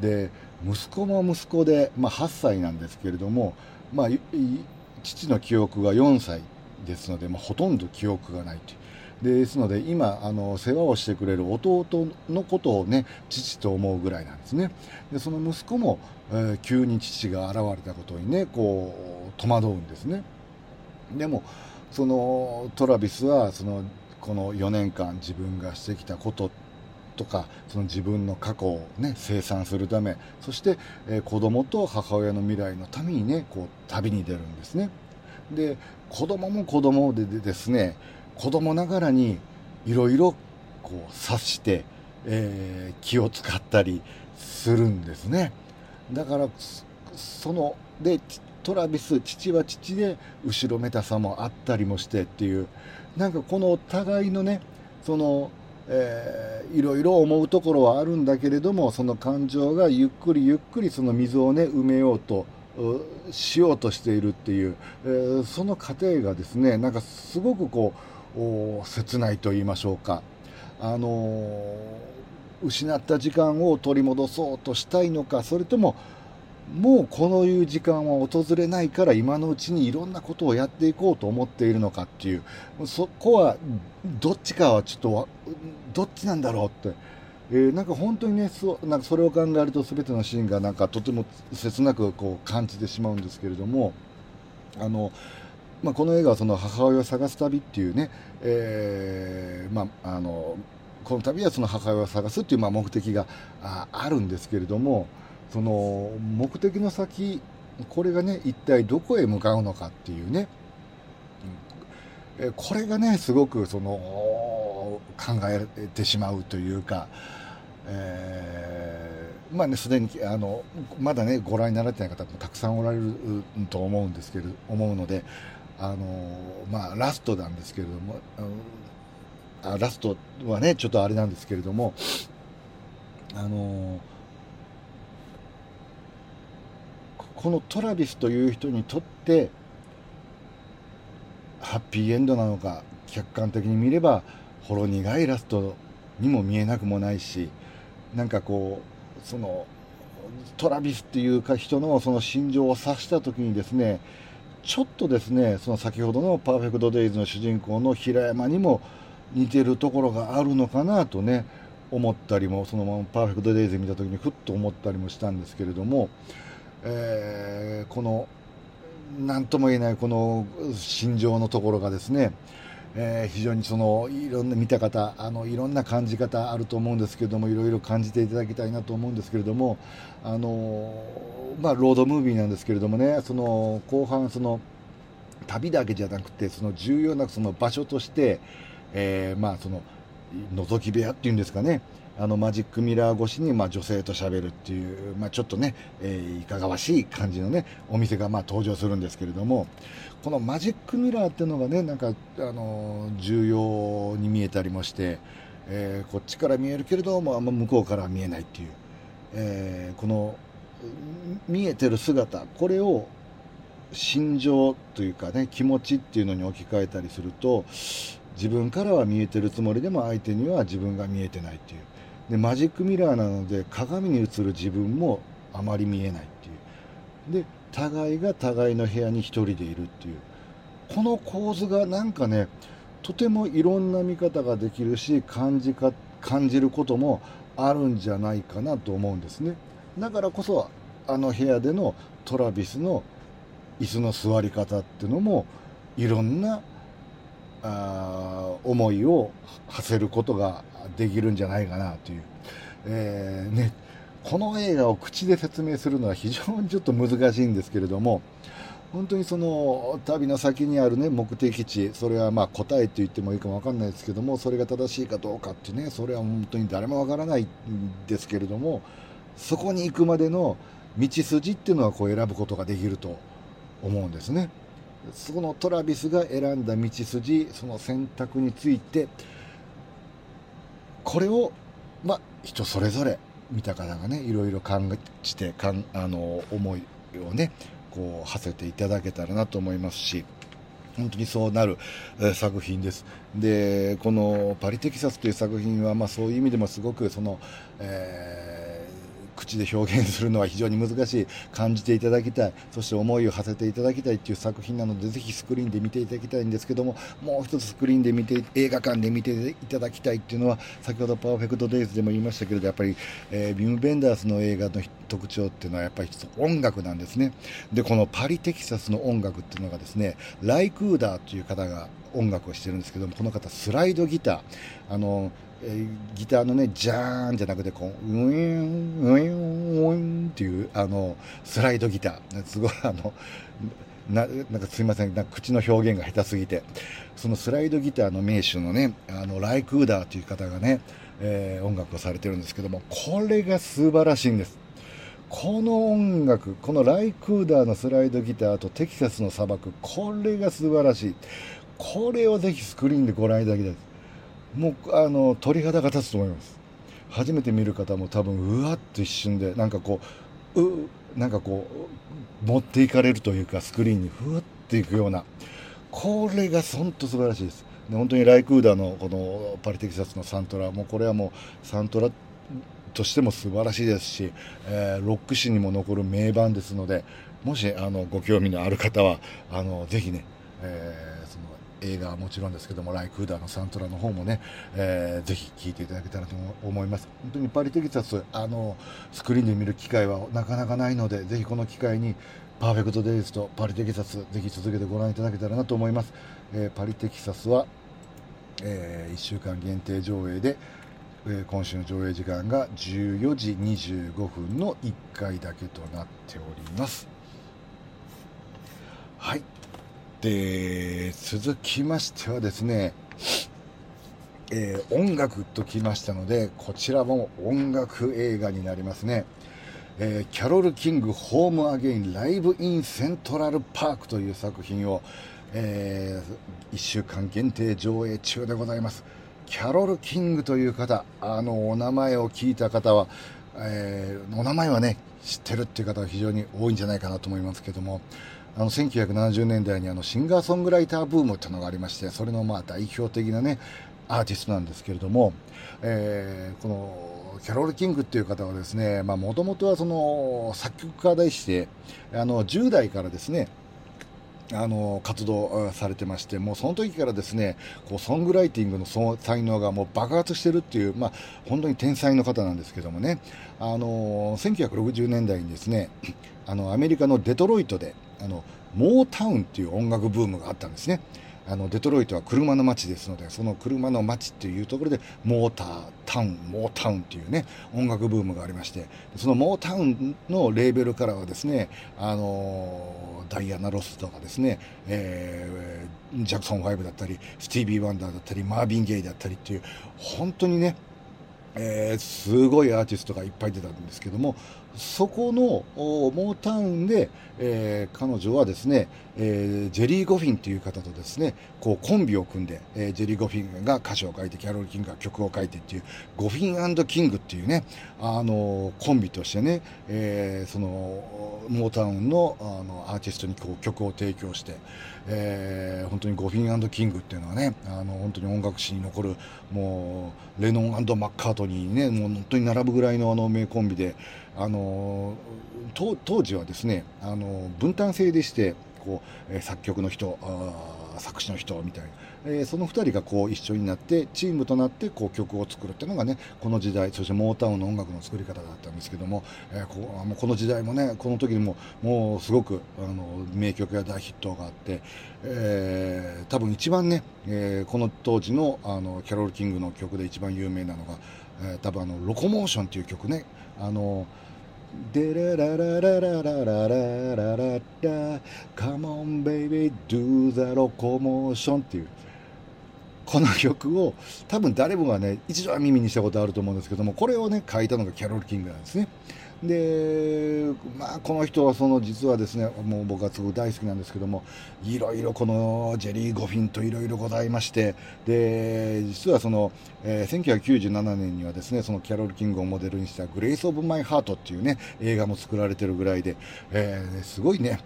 で息子も息子で、まあ、8歳なんですけれども、まあ、父の記憶が4歳ですので、まあ、ほとんど記憶がないという。ですので今あの世話をしてくれる弟のことをね父と思うぐらいなんですね。でその息子も、えー、急に父が現れたことにねこう戸惑うんですね。でもそのトラビスはそのこの4年間自分がしてきたこととかその自分の過去をね清算するためそして、えー、子供と母親の未来のためにねこう旅に出るんですね。で子供も子供でですね子供ながらにいろいろこう察して、えー、気を使ったりするんですね。だからそのでトラビス父は父で後ろめたさもあったりもしてっていう。なんかこの互いのねその、えー、いろいろ思うところはあるんだけれどもその感情がゆっくりゆっくりその溝をね埋めようとしようとしているっていう、えー、その過程がですねなんかすごくこう切ないと言いましょうか、あの失った時間を取り戻そうとしたいのかそれとももうこのいう時間は訪れないから今のうちにいろんなことをやっていこうと思っているのかっていうそこはどっちかはちょっとどっちなんだろうって、えー、なんか本当にねそなんかそれを考えると全てのシーンがなんかとても切なくこう感じてしまうんですけれどもあのまあ、この映画はその母親を探す旅っていうね、えーまあ、あのこの旅はその母親を探すっていうまあ目的があるんですけれどもその目的の先これがね一体どこへ向かうのかっていうね、これがねすごくその考えてしまうというか、えー、まあねすでにあのまだねご覧になられてない方もたくさんおられると思うんですけど思うのであのまあラストなんですけれどもあラストはねちょっとあれなんですけれどもあのこのトラビスという人にとってハッピーエンドなのか客観的に見ればほろ苦いラストにも見えなくもないしなんかこうそのトラビスっていうか人のその心情を察した時にですねちょっとですねその先ほどの「パーフェクト・デイズ」の主人公の平山にも似てるところがあるのかなとね思ったりもそのまま「パーフェクト・デイズ」見た時にふっと思ったりもしたんですけれども、えー、この何とも言えないこの心情のところがですね、えー、非常にそのいろんな見た方あのいろんな感じ方あると思うんですけれどもいろいろ感じていただきたいなと思うんですけれどもあのまあ、ロードムービーなんですけれどもねその後半その旅だけじゃなくてその重要なその場所として、えー、まあその覗き部屋っていうんですかね。あのマジックミラー越しにまあ女性と喋るっていう、まあ、ちょっとね、えー、いかがわしい感じのねお店がまあ登場するんですけれどもこのマジックミラーっていうのがねなんかあの重要に見えたりもして、えー、こっちから見えるけれどもあんま向こうからは見えないっていう、えー、この見えてる姿これを心情というかね気持ちっていうのに置き換えたりすると自分からは見えてるつもりでも相手には自分が見えてないっていう。でマジックミラーなので鏡に映る自分もあまり見えないっていう。で互いが互いの部屋に1人でいるっていう。この構図がなんかねとてもいろんな見方ができるし感じか感じることもあるんじゃないかなと思うんですね。だからこそあの部屋でのトラビスの椅子の座り方っていうのもいろんなあ思いを馳せることができるんじゃないかなという、えー、ね、この映画を口で説明するのは非常にちょっと難しいんですけれども本当にその旅の先にあるね目的地それはま答えと言ってもいいかも分かんないですけどもそれが正しいかどうかってねそれは本当に誰も分からないんですけれどもそこに行くまでの道筋っていうのはこう選ぶことができると思うんですね。そこのトラビスが選んだ道筋その選択についてこれをまあ人それぞれ見た方がねいろいろ感じてかんあの思いをねこう馳せていただけたらなと思いますし本当にそうなる、え、作品です。でこの「パリ・テキサス」という作品は、まあ、そういう意味でもすごくその、えー口で表現するのは非常に難しい。感じていただきたい。そして思いを馳せていただきたいっていう作品なのでぜひスクリーンで見ていただきたいんですけどももう一つスクリーンで見て映画館で見ていただきたいっていうのは先ほど「パーフェクト・デイズ」でも言いましたけれどやっぱり、えー、ビム・ベンダースの映画の特徴っていうのはやっぱり音楽なんですね。でこのパリ・テキサスの音楽っていうのがですねライクーダーという方が音楽をしてるんですけどもこの方スライドギター。あのえギターのねジャーンじゃなくてこうウィンウィンウィンっていうあのスライドギター。すごいあのななんかすいませんなんか口の表現が下手すぎて。そのスライドギターの名手のねあのライクーダーという方がね、えー、音楽をされてるんですけどもこれが素晴らしいんです。この音楽このライクーダーのスライドギターとテキサスの砂漠これが素晴らしい。これをぜひスクリーンでご覧いただきたい。ですもうあの鳥肌が立つと思います。初めて見る方も多分うわっと一瞬でなんかこううなんかこう持っていかれるというかスクリーンにふわっていくようなこれが本当素晴らしいです。で本当にライクーダーのこのパリテキサスのサントラもうこれはもうサントラとしても素晴らしいですし、えー、ロック史にも残る名盤ですのでもしあのご興味のある方はあのぜひね、えー、映画はもちろんですけどもライクーダーのサントラの方もね、えー、ぜひ聴いていただけたらと思います。本当にパリテキサスあのスクリーンで見る機会はなかなかないのでぜひこの機会にパーフェクトデイズとパリテキサスぜひ続けてご覧いただけたらなと思います、えー、パリテキサスは、えー、1週間限定上映でえ今週の上映時間が14時25分の1回だけとなっております。はい。で続きましてはですね、えー、音楽ときましたのでこちらも音楽映画になりますね、えー、キャロル・キングホームアゲインライブ・イン・セントラル・パークという作品を、えー、1週間限定上映中でございます。キャロル・キングという方あのお名前を聞いた方は、えー、お名前はね知ってるっていう方は非常に多いんじゃないかなと思いますけどもあの1970年代にあのシンガーソングライターブームというのがありましてそれのまあ代表的なねアーティストなんですけれども、えー、このキャロル・キングっていう方はですねもともとはその作曲家でしてあの10代からですねあの活動されてましてもうその時からですねこうソングライティングのその才能がもう爆発してるっていう、まあ、本当に天才の方なんですけどもねあの1960年代にですねあのアメリカのデトロイトであのモータウンっていう音楽ブームがあったんですね。あのデトロイトは車の街ですのでその車の街っていうところでモータータウンモータウンっていうね音楽ブームがありましてそのモータウンのレーベルからはですねあのダイアナ・ロスとかですね、えー、ジャクソン5だったりスティービー・ワンダーだったりマービン・ゲイだったりっていう本当にねえー、すごいアーティストがいっぱい出たんですけどもそこのモータウンで、えー、彼女はですね、えー、ジェリー・ゴフィンという方とですねこうコンビを組んで、えー、ジェリー・ゴフィンが歌詞を書いてキャロル・キングが曲を書いてっていうゴフィンキングっていうねあのコンビとしてね、えー、そのモータウンのあのアーティストにこう曲を提供して、えー、本当にゴフィンキングっていうのはねあの本当に音楽史に残るもうレノンマッカートニーにねもう本当に並ぶぐらいのあの名コンビで。あの当時はですねあの分担制でしてこう、作曲の人作詞の人みたいな、えー、その2人がこう一緒になってチームとなってこう曲を作るっていうのがねこの時代そしてモータウンの音楽の作り方だったんですけども、えー、こもうこの時代もねこの時にももうすごくあの名曲や大ヒットがあって、えー、多分一番ね、えー、この当時のあのキャロル・キングの曲で一番有名なのが、えー、多分あの「ロコモーション」っていう曲ね。あのデラララララララララララ Come on baby do the locomotion っていうこの曲を多分誰もがね一度は耳にしたことあると思うんですけどもこれをね書いたのがキャロル・キングなんですね。で、まあ、この人はその実はですねもう僕はすごく大好きなんですけどもいろいろこのジェリー・ゴフィンといろいろございましてで実はその、えー、1997年にはですねそのキャロル・キングをモデルにした「グレイス・オブ・マイ・ハート」っていうね映画も作られてるぐらいで、えー、すごいね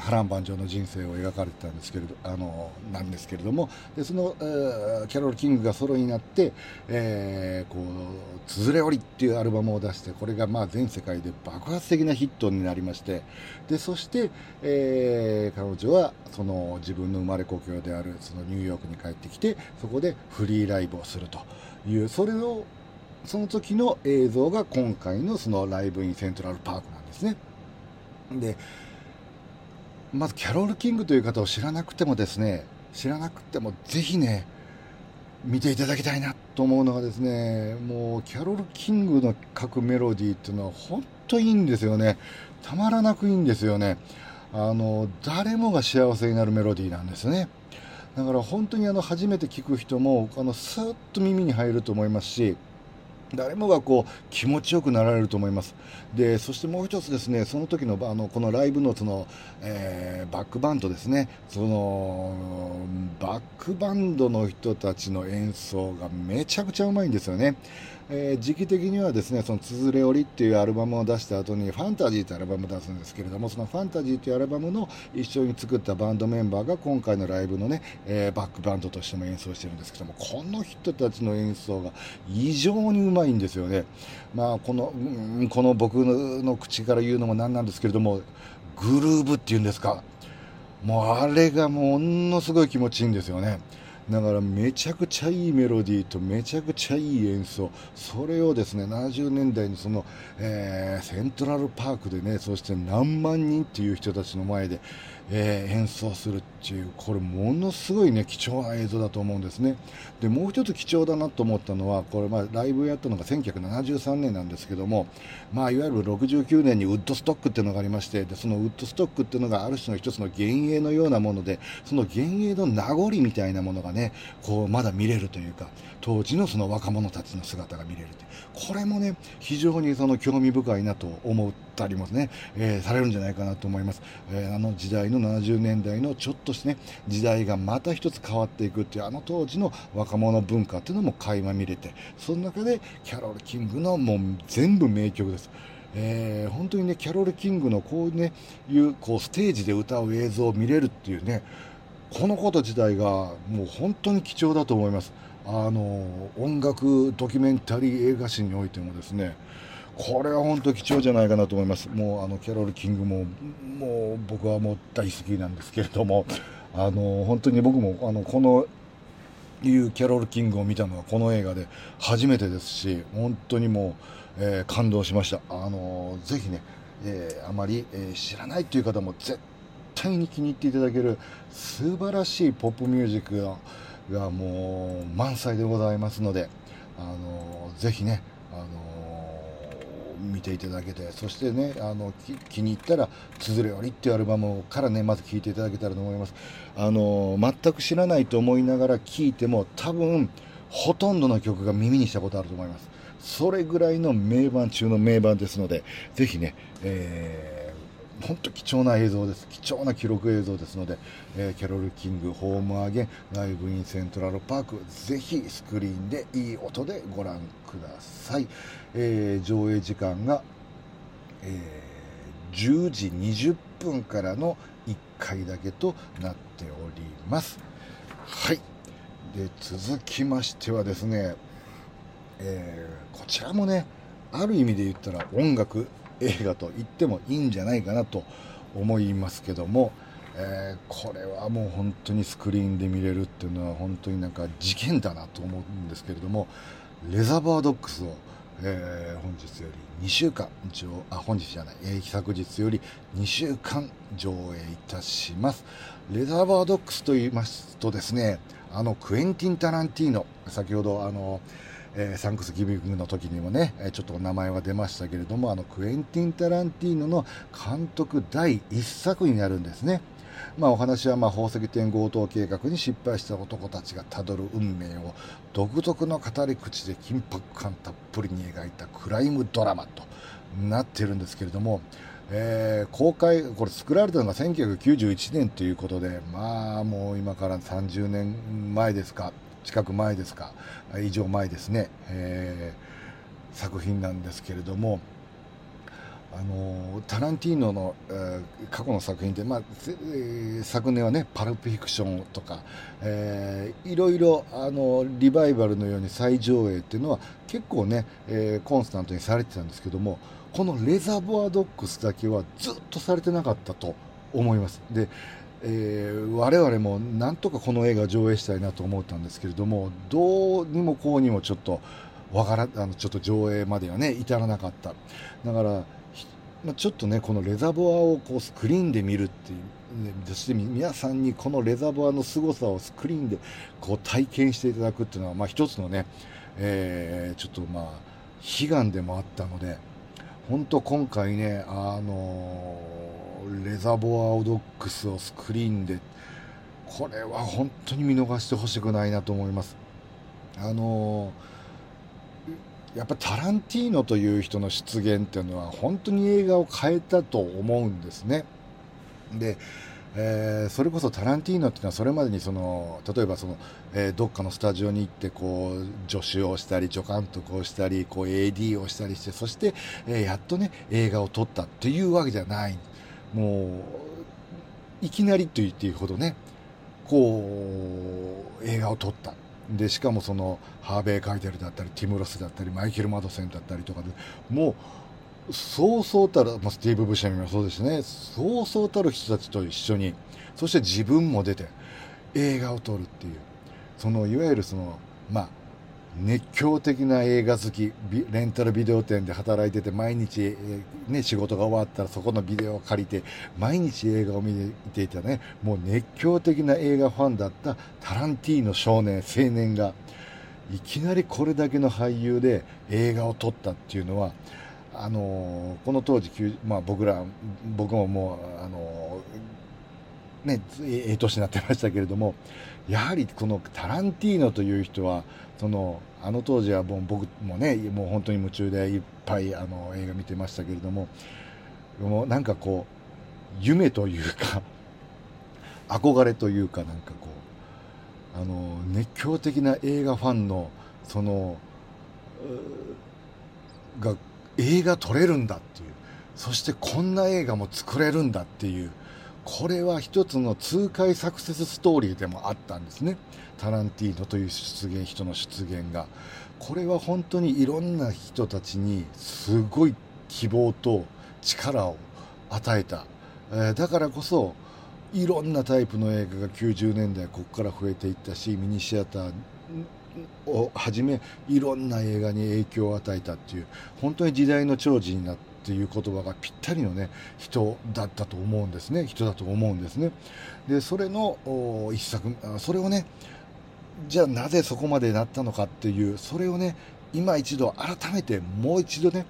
波乱万丈の人生を描かれてたんですけれど あのなんですけれどもでその、えー、キャロル・キングがソロになって、えー、こう「つづれおり」っていうアルバムを出してこれがまあ全世界で爆発的なヒットになりましてでそして、えー、彼女はその自分の生まれ故郷であるそのニューヨークに帰ってきてそこでフリーライブをするというそれをその時の映像が今回のそのライブインセントラルパークなんですね。でまずキャロル・キングという方を知らなくてもですね知らなくてもぜひね見ていただきたいなと思うのがですねもうキャロル・キングの書くメロディーっていうのは本当いいんですよね。たまらなくいいんですよね。あの誰もが幸せになるメロディーなんですね。だから本当にあの初めて聞く人もあのスーッと耳に入ると思いますし誰もがこう気持ちよくなられると思います。でそしてもう一つですねその時のあのこのライブのその、えー、バックバンドですねそのバックバンドの人たちの演奏がめちゃくちゃうまいんですよね。えー、時期的にはですね、そのつづれおりっていうアルバムを出した後に、ファンタジーってアルバムを出すんですけれども、そのファンタジーっていうアルバムの一緒に作ったバンドメンバーが今回のライブのね、えー、バックバンドとしても演奏してるんですけども、この人たちの演奏が異常にうまいんですよね。まあ、この、うん、この僕の口から言うのもなんなんですけれども、グルーブっていうんですか。もうあれがものすごい気持ちいいんですよね。だからめちゃくちゃいいメロディーとめちゃくちゃいい演奏。それをですね70年代にその、えー、セントラルパークでねそして何万人っていう人たちの前で、えー、演奏するっていうこれものすごいね貴重な映像だと思うんですね。でもう一つ貴重だなと思ったのはこれまあライブやったのが1973年なんですけどもまあいわゆる69年にウッドストックっていうのがありましてでそのウッドストックっていうのがある種の一つの幻影のようなものでその幻影の名残みたいなものがねこうまだ見れるというか当時のその若者たちの姿が見れるこれもね非常にその興味深いなと思ったりもね、えー、されるんじゃないかなと思います、えー、あの時代の70年代のちょっとしてね時代がまた一つ変わっていくっていうあの当時の若者文化っていうのも垣間見れてその中でキャロル・キングのもう全部名曲です。えー、本当にねキャロル・キングのこうねいうこうステージで歌う映像を見れるっていうねこのこと自体がもう本当に貴重だと思います。あの音楽ドキュメンタリー映画史においてもですねこれは本当貴重じゃないかなと思います。もうあのキャロル・キングももう僕はもう大好きなんですけれどもあの本当に僕もあのこのいうキャロル・キングを見たのはこの映画で初めてですし本当にもう、えー、感動しました。あのぜひね、えー、あまり、えー、知らないという方も絶対に気に入っていただける素晴らしいポップミュージックががもう満載でございますのであのぜひねあの見ていただけてそしてねあの気に入ったら「つづれより」っていうアルバムからねまず聴いていただけたらと思います。あの全く知らないと思いながら聴いても多分ほとんどの曲が耳にしたことあると思います。それぐらいの名盤中の名盤ですのでぜひね、えー本当貴重な映像です。貴重な記録映像ですので、えー、キャロル・キング、ホームアゲン、ライブインセントラルパーク、ぜひスクリーンでいい音でご覧ください。えー、上映時間が、え、10時20分からの1回だけとなっております。はい。で、続きましてはですね、え、こちらもね、ある意味で言ったら音楽映画と言ってもいいんじゃないかなと思いますけども、えー、これはもう本当にスクリーンで見れるっていうのは本当になんか事件だなと思うんですけれどもレザーバードックスを、えー、本日より2週間上あ本日じゃない、えー、昨日より2週間上映いたします。レザーバードックスと言いますとですねあのクエンティン・タランティーノ先ほどあのえー、サンクスギビングの時にもね、ちょっと名前は出ましたけれども、あのクエンティン・タランティーノの監督第1作になるんですね。まあ、お話はまあ宝石店強盗計画に失敗した男たちがたどる運命を独特の語り口で緊迫感たっぷりに描いたクライムドラマとなっているんですけれども、えー、公開、これ作られたのが1991年ということで、まあもう今から30年前ですか、近く前ですか以上前ですね、えー、作品なんですけれどもあのタランティーノの、えー、過去の作品で、まあえー、昨年はね「パルプフィクション」とか、えー、いろいろあのリバイバルのように再上映っていうのは結構ね、えー、コンスタントにされてたんですけどもこの「レザーボアドックス」だけはずっとされてなかったと思います。でえー、我々もなんとかこの映画を上映したいなと思ったんですけれどもどうにもこうにもちょっとわからあのちょっと上映まではね至らなかった。だから、まあ、ちょっとねこのレザボアをこうスクリーンで見るっていうそして皆さんにこのレザボアの凄さをスクリーンでこう体験していただくっていうのは、まあ、一つのね、えー、ちょっとまあ悲願でもあったので本当今回ねあのーレザボアオドックスをスクリーンでこれは本当に見逃してほしくないなと思います。あのやっぱタランティーノという人の出現っていうのは本当に映画を変えたと思うんですね。でえー、それこそタランティーノっていうのはそれまでにその例えばその、えー、どっかのスタジオに行ってこう助手をしたり助監督をしたりこう AD をしたりしてそして、えー、やっとね映画を撮ったっていうわけじゃない。んですもういきなりと言っていいほどねこう映画を撮った。でしかもそのハーベイ・カイテルだったりティム・ロスだったりマイケル・マドセンだったりとかでもうそうそうたる、まあ、スティーブ・ブシェミもそうですねそうそうたる人たちと一緒にそして自分も出て映画を撮るっていう。そのいわゆるそのまあ熱狂的な映画好きレンタルビデオ店で働いてて毎日、ね、仕事が終わったらそこのビデオを借りて毎日映画を見ていたね。もう熱狂的な映画ファンだったタランティーノ少年青年がいきなりこれだけの俳優で映画を撮ったっていうのはあのこの当時、まあ、僕ら僕ももうあのねええ年になってましたけれどもやはりこのタランティーノという人はそのあの当時はもう僕もねもう本当に夢中でいっぱいあの映画見てましたけれどももうなんかこう夢というか 憧れというかなんかこうあの熱狂的な映画ファンのそのが映画撮れるんだっていうそしてこんな映画も作れるんだっていうこれは一つの痛快サクセスストーリーでもあったんですね。タランティーノという出現人の出現が。これは本当にいろんな人たちにすごい希望と力を与えた、えー、だからこそいろんなタイプの映画が90年代ここから増えていったしミニシアターをはじめいろんな映画に影響を与えたっていう本当に時代の寵児になっていう言葉がぴったりのね人だったと思うんですね。人だと思うんですね。でそれの一作それをねじゃあなぜそこまでなったのかっていうそれをね今一度改めてもう一度ね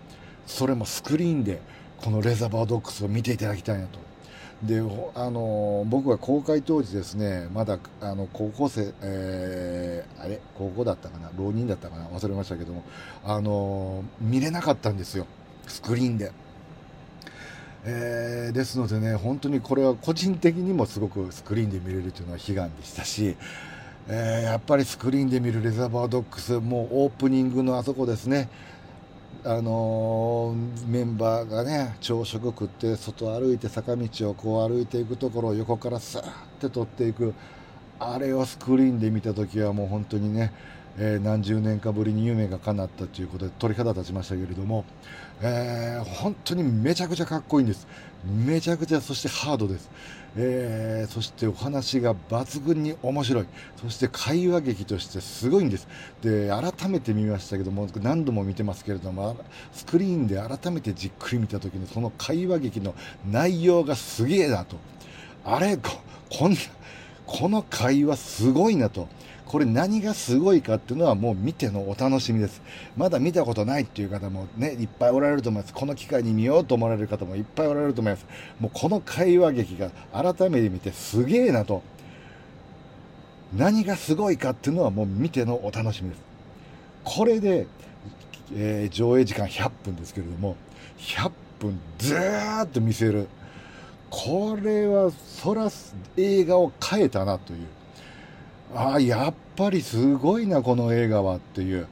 それもスクリーンでこのレザーバードックスを見ていただきたいなと。であの僕は公開当時ですねまだあの高校生、えー、あれ？高校だったかな？浪人だったかな？忘れましたけどもあの見れなかったんですよ。スクリーンで。えー、ですのでね本当にこれは個人的にもすごくスクリーンで見れるというのは悲願でしたし、えー、やっぱりスクリーンで見るレザーバードックスもうオープニングのあそこですね。あのー、メンバーがね朝食食って外歩いて坂道をこう歩いていくところを横からさーって撮っていくあれをスクリーンで見た時はもう本当にね、えー、何十年かぶりに夢が叶ったということで鳥肌立ちましたけれども、えー、本当にめちゃくちゃかっこいいんです。めちゃくちゃそしてハードです、えー、そしてお話が抜群に面白い。そして会話劇としてすごいんです。で改めて見ましたけども何度も見てますけれどもスクリーンで改めてじっくり見た時にその会話劇の内容がすげえなと。あれこんなこの会話すごいなと。これ何がすごいかっていうのはもう見てのお楽しみです。まだ見たことないっていう方もね、いっぱいおられると思います。この機会に見ようと思われる方もいっぱいおられると思います。もうこの会話劇が改めて見てすげえなと。何がすごいかっていうのはもう見てのお楽しみです。これで、えー、上映時間100分ですけれども、100分ずーっと見せる。これは、そら映画を変えたなという。あやっぱりすごいなこの映画はっていう。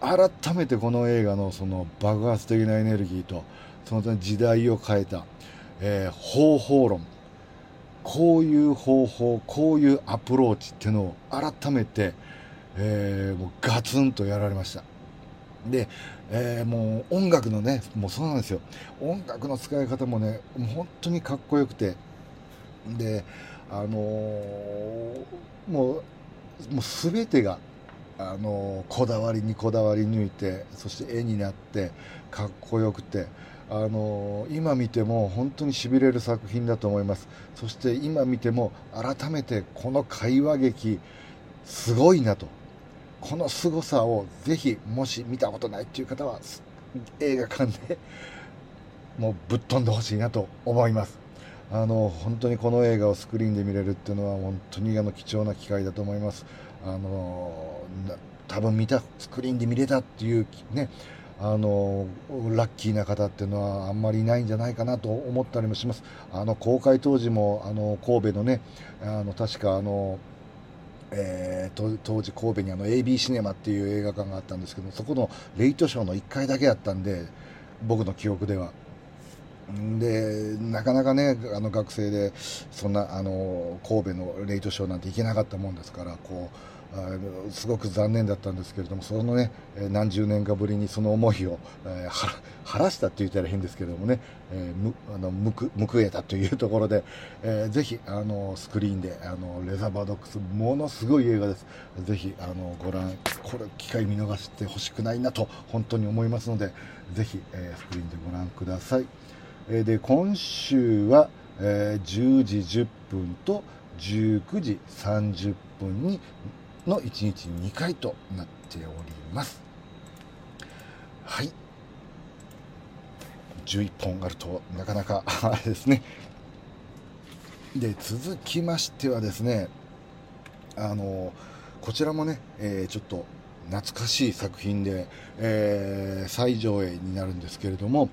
改めてこの映画のその爆発的なエネルギーとその時代を変えた、えー、方法論。こういう方法こういうアプローチっていうのを改めて、えー、もうガツンとやられました。で、えー、もう音楽のねもうそうなんですよ。音楽の使い方もねもう本当にかっこよくて。であのー、もうもう全てがあのこだわりにこだわり抜いてそして絵になってかっこよくてあの今見ても本当にしびれる作品だと思います。そして今見ても改めてこの会話劇すごいなと。この凄さをぜひもし見たことないっていう方は映画館でもうぶっ飛んでほしいなと思います。あの本当にこの映画をスクリーンで見れるっていうのは本当にあの貴重な機会だと思います。あの多分見たスクリーンで見れたっていうねあのラッキーな方っていうのはあんまりいないんじゃないかなと思ったりもします。あの公開当時もあの神戸のねあの確かあのえー、当時神戸にあの AB シネマっていう映画館があったんですけどそこのレイトショーの1回だけやったんで僕の記憶ではでなかなかねあの学生でそんなあの神戸のレイトショーなんて行けなかったもんですからこうすごく残念だったんですけれどもそのね何十年かぶりにその思いを、えー、晴らしたって言ったら変ですけれどもね、えー、むあの報えたというところで、えー、ぜひあのスクリーンであのレザーバードックスものすごい映画ですぜひあのご覧これ機会見逃してほしくないなと本当に思いますのでぜひ、えー、スクリーンでご覧ください。で今週は、えー、10時10分と19時30分にの1日2回となっております。はい。11本あるとなかなか あれですね。で続きましてはですねあのこちらもね、えー、ちょっと懐かしい作品で、えー、再上映になるんですけれども、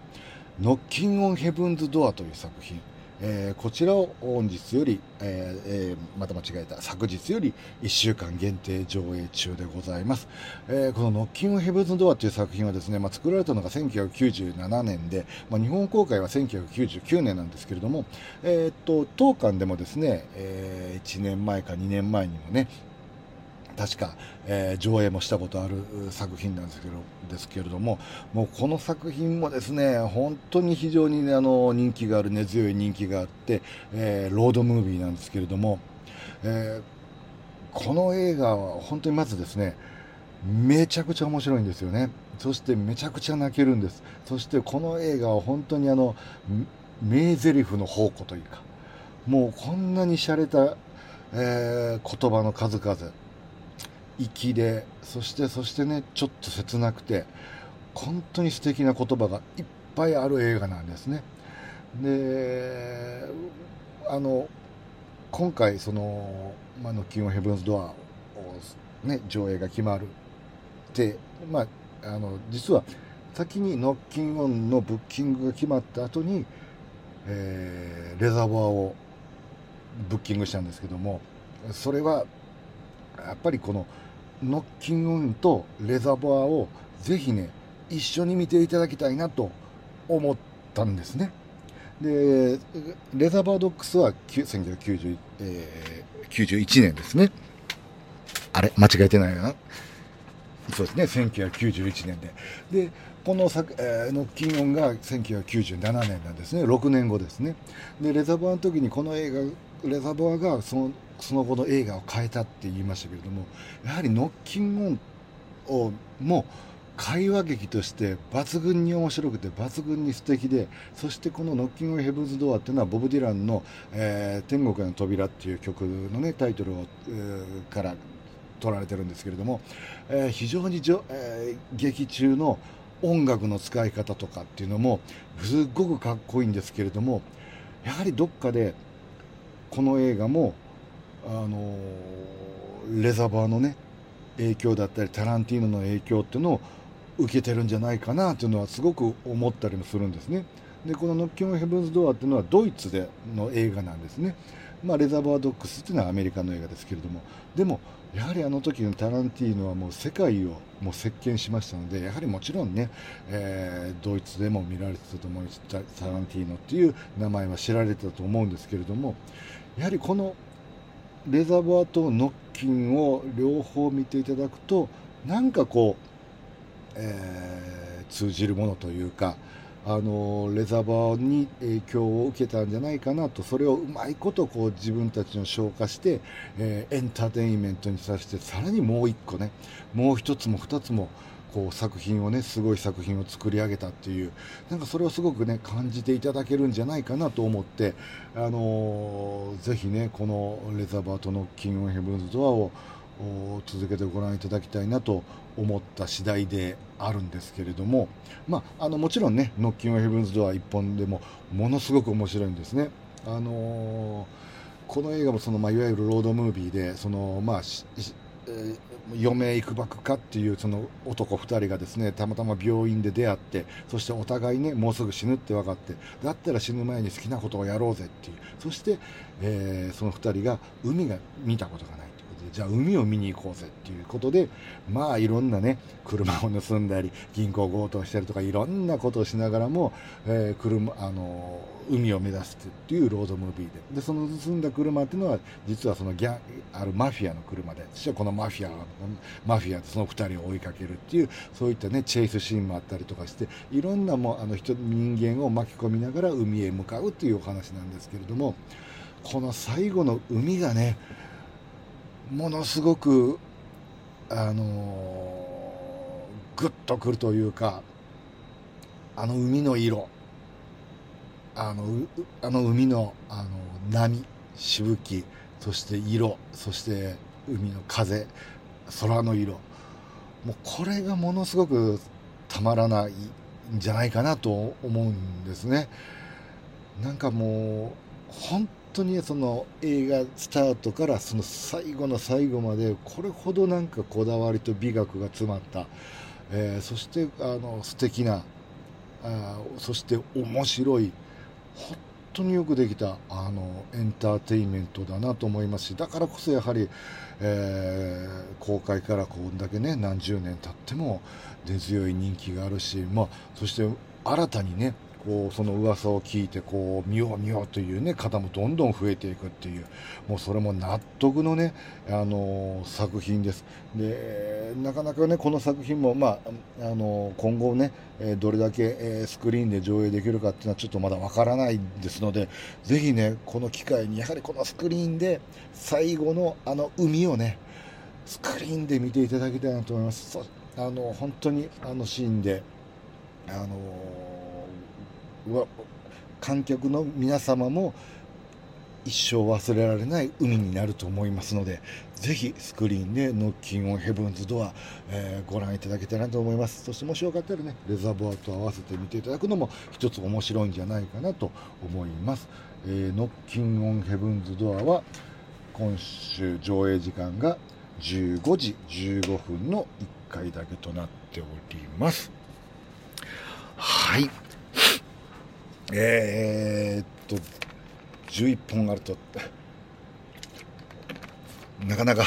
ノッキングオンヘブンズドアという作品、えー、こちらを本日より、えー、また間違えた、昨日より1週間限定上映中でございます。えー、このノッキングオンヘブンズドアという作品はですね、まあ、作られたのが1997年で、まあ、日本公開は1999年なんですけれども、えー、っと、当館でもですね、えー、1年前か2年前にもね、確か、えー、上映もしたことある作品なんですけどですけれどももうこの作品もですね本当に非常に、ね、あの人気がある根強い人気があって、えー、ロードムービーなんですけれども、えー、この映画は本当にまずですねめちゃくちゃ面白いんですよね。そしてめちゃくちゃ泣けるんですそしてこの映画は本当にあの名台詞の宝庫というかもうこんなに洒落た、えー、言葉の数々粋でそしてそしてねちょっと切なくて本当に素敵な言葉がいっぱいある映画なんですね。であの今回その「まあ、ノッキングヘブンズ・ドア」を、ね、上映が決まるってまああの実は先にノッキンオンのブッキングが決まった後に、えー、レザーバーをブッキングしたんですけどもそれはやっぱりこのノッキングオンとレザーバーをぜひね一緒に見ていただきたいなと思ったんですね。でレザーバードックスは1991、えー、年ですね。あれ間違えてないよな。そうですね1991年で。でこの作、えー、ノッキンオンが1997年なんですね。6年後ですね。でレザバーの時にこの映画レザバーがそのその後の映画を変えたって言いましたけれどもやはりノッキンオンをも会話劇として抜群に面白くて抜群に素敵でそしてこの「ノッキング・ヘブンズ・ドア」っていうのはボブ・ディランの「えー、天国への扉」っていう曲のねタイトルを、えー、から取られてるんですけれども、えー、非常にじょ、えー、劇中の音楽の使い方とかっていうのもすっごくかっこいいんですけれどもやはりどっかでこの映画もあのレザーバーのね影響だったりタランティーノの影響っていうのを受けてるんじゃないかなというのはすごく思ったりもするんですね。でこの「ノッキング・ヘブンズ・ドア」っていうのはドイツでの映画なんですね。まあ、レザーバードックスっていうのはアメリカの映画ですけれどもでもやはりあの時のタランティーノはもう世界をもう席巻しましたのでやはりもちろんね、えー、ドイツでも見られてたと思いますタランティーノっていう名前は知られてたと思うんですけれどもやはりこのレザーバーとノッキンを両方見ていただくとなんかこう、えー、通じるものというかあのレザーバーに影響を受けたんじゃないかなとそれをうまいことこう自分たちの消化して、えー、エンターテインメントにさせてさらにもう一個ねもう一つも二つもこう作品をねすごい作品を作り上げたっていうなんかそれをすごくね感じていただけるんじゃないかなと思ってあのー、ぜひねこのレザーバーとノッキングヘブンズドアを続けてご覧いただきたいなと思った次第であるんですけれども、まあ、あのもちろんね「ノッキング・ヘブンズ・ドア」1本でもものすごく面白いんですね。あのー、この映画もその、まあ、いわゆるロードムービーでその、まあえー、余命いくばくかっていうその男2人がですねたまたま病院で出会ってそしてお互いねもうすぐ死ぬって分かってだったら死ぬ前に好きなことをやろうぜっていう。そして、えー、その2人が海が見たことがない。じゃあ海を見に行こうぜっていうことでまあいろんなね車を盗んだり銀行強盗したりとかいろんなことをしながらも、えー、車あの海を目指すっていうロードムービーで。でその盗んだ車っていうのは実はそのギャあるマフィアの車でそしてこのマフィアマフィアでその2人を追いかけるっていうそういったねチェイスシーンもあったりとかしていろんなもあの人人間を巻き込みながら海へ向かうっていうお話なんですけれどもこの最後の海がねものすごくあのグッとくるというかあの海の色あのあの海のあの波しぶきそして色そして海の風空の色。もうこれがものすごくたまらないんじゃないかなと思うんですね。なんかもう本当にその映画スタートからその最後の最後までこれほどなんかこだわりと美学が詰まった、えー、そしてあの素敵なあそして面白い本当によくできたあのエンターテインメントだなと思いますしだからこそやはり、えー、公開からこんだけね何十年経っても根強い人気があるし、まあ、そして新たにねこうその噂を聞いてこう見よう見ようという、ね、方もどんどん増えていくっていうもうそれも納得の、ね、あの作品です。でなかなか、ね、この作品も、まあ、あの今後ねどれだけスクリーンで上映できるかっていうのはちょっとまだわからないですのでぜひねこの機会にやはりこのスクリーンで最後のあの海をねスクリーンで見ていただきたいなと思います。あの本当にあのシーンであの観客の皆様も一生忘れられない海になると思いますのでぜひスクリーンでノッキンオンヘブンズドア、えー、ご覧いただけたらと思います。そしてもしよかったらねレザーボアと合わせて見ていただくのも一つ面白いんじゃないかなと思います、えー、ノッキンオンヘブンズドアは今週上映時間が15時15分の1回だけとなっております。はい。えー、っと11本あるとなかなか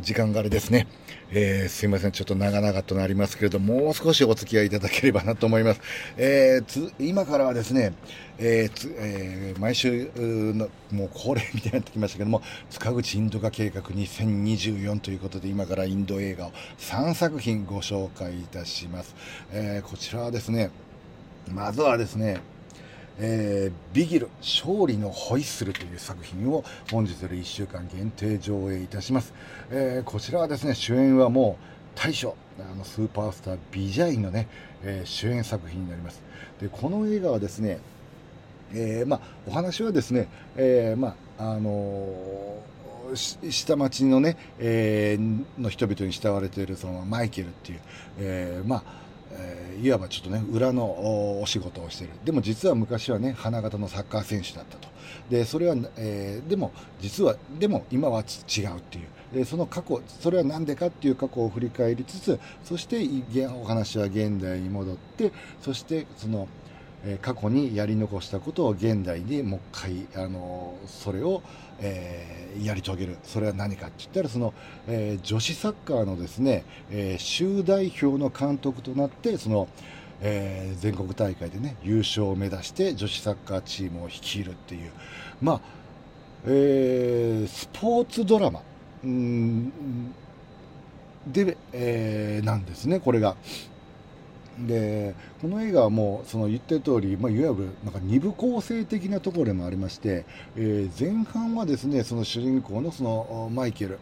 時間があれですね。えー、すいません。ちょっと長々となりますけれども、もう少しお付き合いいただければなと思います。えー、つ今からはですね、えーつえー、毎週の、もう恒例みたいになってきましたけども、塚口インド化計画2024ということで、今からインド映画を3作品ご紹介いたします。え、こちらはですね、まずはですね、えー、ビギル勝利のホイッスルという作品を本日より1週間限定上映いたします、えー、こちらはですね主演はもう大将あのスーパースタービジャイのね、えー、主演作品になります。でこの映画はですね、えま、お話はですね、えまああの下町のね、えの人々に慕われているそのマイケルっていう、えまあえー、いわばちょっとね裏のお仕事をしてる。でも実は昔はね花形のサッカー選手だったと。でそれは、えー、でも実はでも今は違うっていう。でその過去それは何でかっていう過去を振り返りつつそしてお話は現代に戻ってそしてそのえ過去にやり残したことを現代にもう一回、あのそれを、えー、やり遂げるそれは何かって言ったらその、えー、女子サッカーのですね、えー、州代表の監督となってその、え全国大会でね優勝を目指して女子サッカーチームを率いるっていうまあ、えスポーツドラマで、えなんですねこれが。でこの映画はもうその言ってる通り、まあ、いわゆるなんか二部構成的なところでもありまして、えー、前半はですねその主人公のそのマイケル、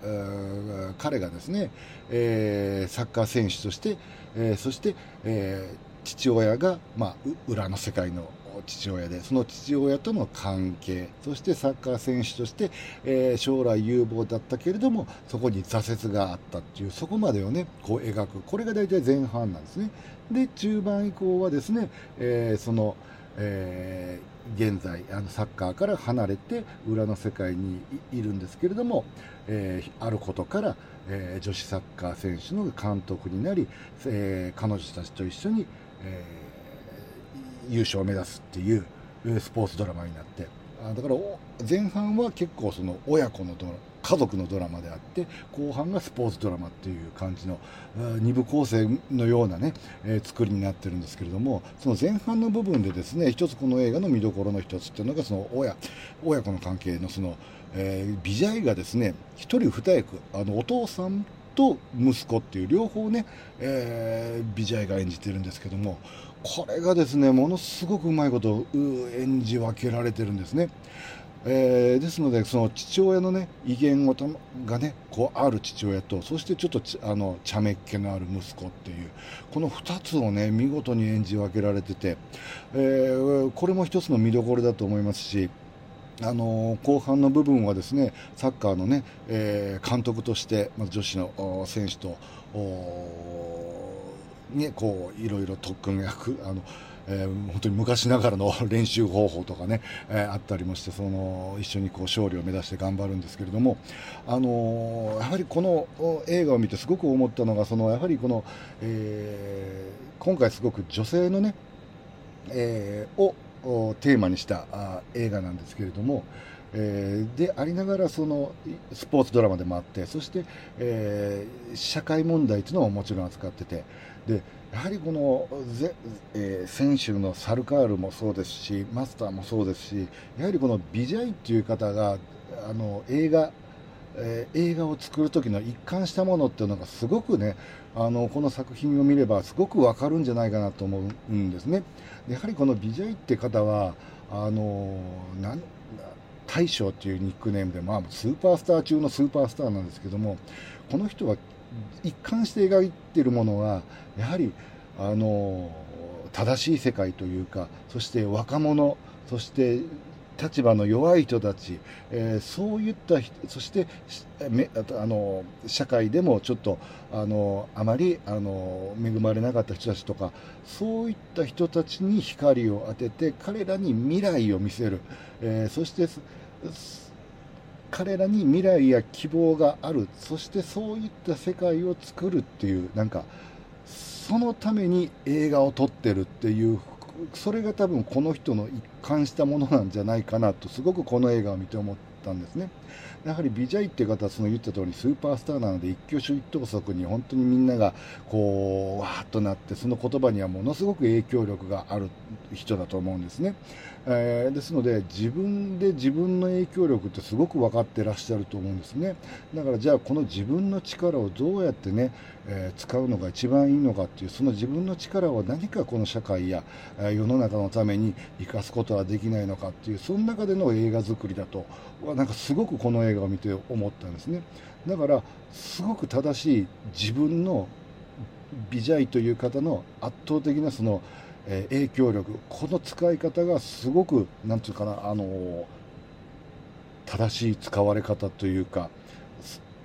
彼がですね、えー、サッカー選手として、えー、そして、え父親が、まあ、裏の世界の父親でその父親との関係そしてサッカー選手として、えー、将来有望だったけれどもそこに挫折があったっていうそこまでをねこう描く。これが大体前半なんですね。で中盤以降はですね、えー、その、えー、現在あのサッカーから離れて裏の世界にいるんですけれども、えー、あることから、えー、女子サッカー選手の監督になり、えー、彼女たちと一緒に、え、優勝を目指すっていうスポーツドラマになってあだから前半は結構その親子のドラマ家族のドラマであって後半がスポーツドラマっていう感じの2部構成のようなね、えー、作りになってるんですけれどもその前半の部分でですね一つこの映画の見どころの一つっていうのがその親親子の関係のその、えー、ビジャイがですね一人二役あのお父さんと息子っていう両方ね、えー、ビジャイが演じてるんですけどもこれがですねものすごくうまいこと演じ分けられてるんですね。えー、ですのでその父親のね威厳がねこうある父親とそしてちょっとあの茶目っ気のある息子っていうこの2つをね見事に演じ分けられてて、えー、これも一つの見どころだと思いますしあの後半の部分はですねサッカーのね、えー、監督として女子の選手とねこういろいろ特訓役あのえー、本当に昔ながらの練習方法とかね、えー、あったりもしてその一緒にこう勝利を目指して頑張るんですけれども、あのー、やはりこの映画を見てすごく思ったのがそのやはりこの、えー、今回すごく女性のね、えー、をテーマにしたあ映画なんですけれども、えー、でありながらそのスポーツドラマでもあってそして、えー、社会問題というのももちろん扱っててでやはりこのぜ、えー、選手のサルカールもそうですしマスターもそうですしやはりこのビジャイっていう方があの映画えー、映画を作る時の一貫したものっていうのがすごくねあのこの作品を見ればすごくわかるんじゃないかなと思うんですね。やはりこのビジャイって方はあのなん大将っていうニックネームで、まあ、スーパースター中のスーパースターなんですけどもこの人は一貫して描いているものはやはりあの正しい世界というかそして若者そして立場の弱い人たち、えー、そういったそしてあの社会でもちょっとあのあまりあの恵まれなかった人たちとかそういった人たちに光を当てて彼らに未来を見せる、えー、そして彼らに未来や希望がある。そしてそういった世界を作るっていうなんかそのために映画を撮ってるっていうそれが多分この人の一貫したものなんじゃないかなとすごくこの映画を見て思ったんですね。やはりビジャイっていう方はその言った通りスーパースターなので一挙手一投足に本当にみんながこうわーっとなってその言葉にはものすごく影響力がある人だと思うんですね、えー、ですので自分で自分の影響力ってすごく分かってらっしゃると思うんですね。だからじゃあこの自分の力をどうやってね、えー、使うのが一番いいのかっていうその自分の力を何かこの社会や、え世の中のために生かすことはできないのかっていうその中での映画作りだとなんかすごくこの映画を見て思ったんですね。だからすごく正しい自分のビジャイという方の圧倒的なその、えー、影響力この使い方がすごく何て言うかなあのー、正しい使われ方というか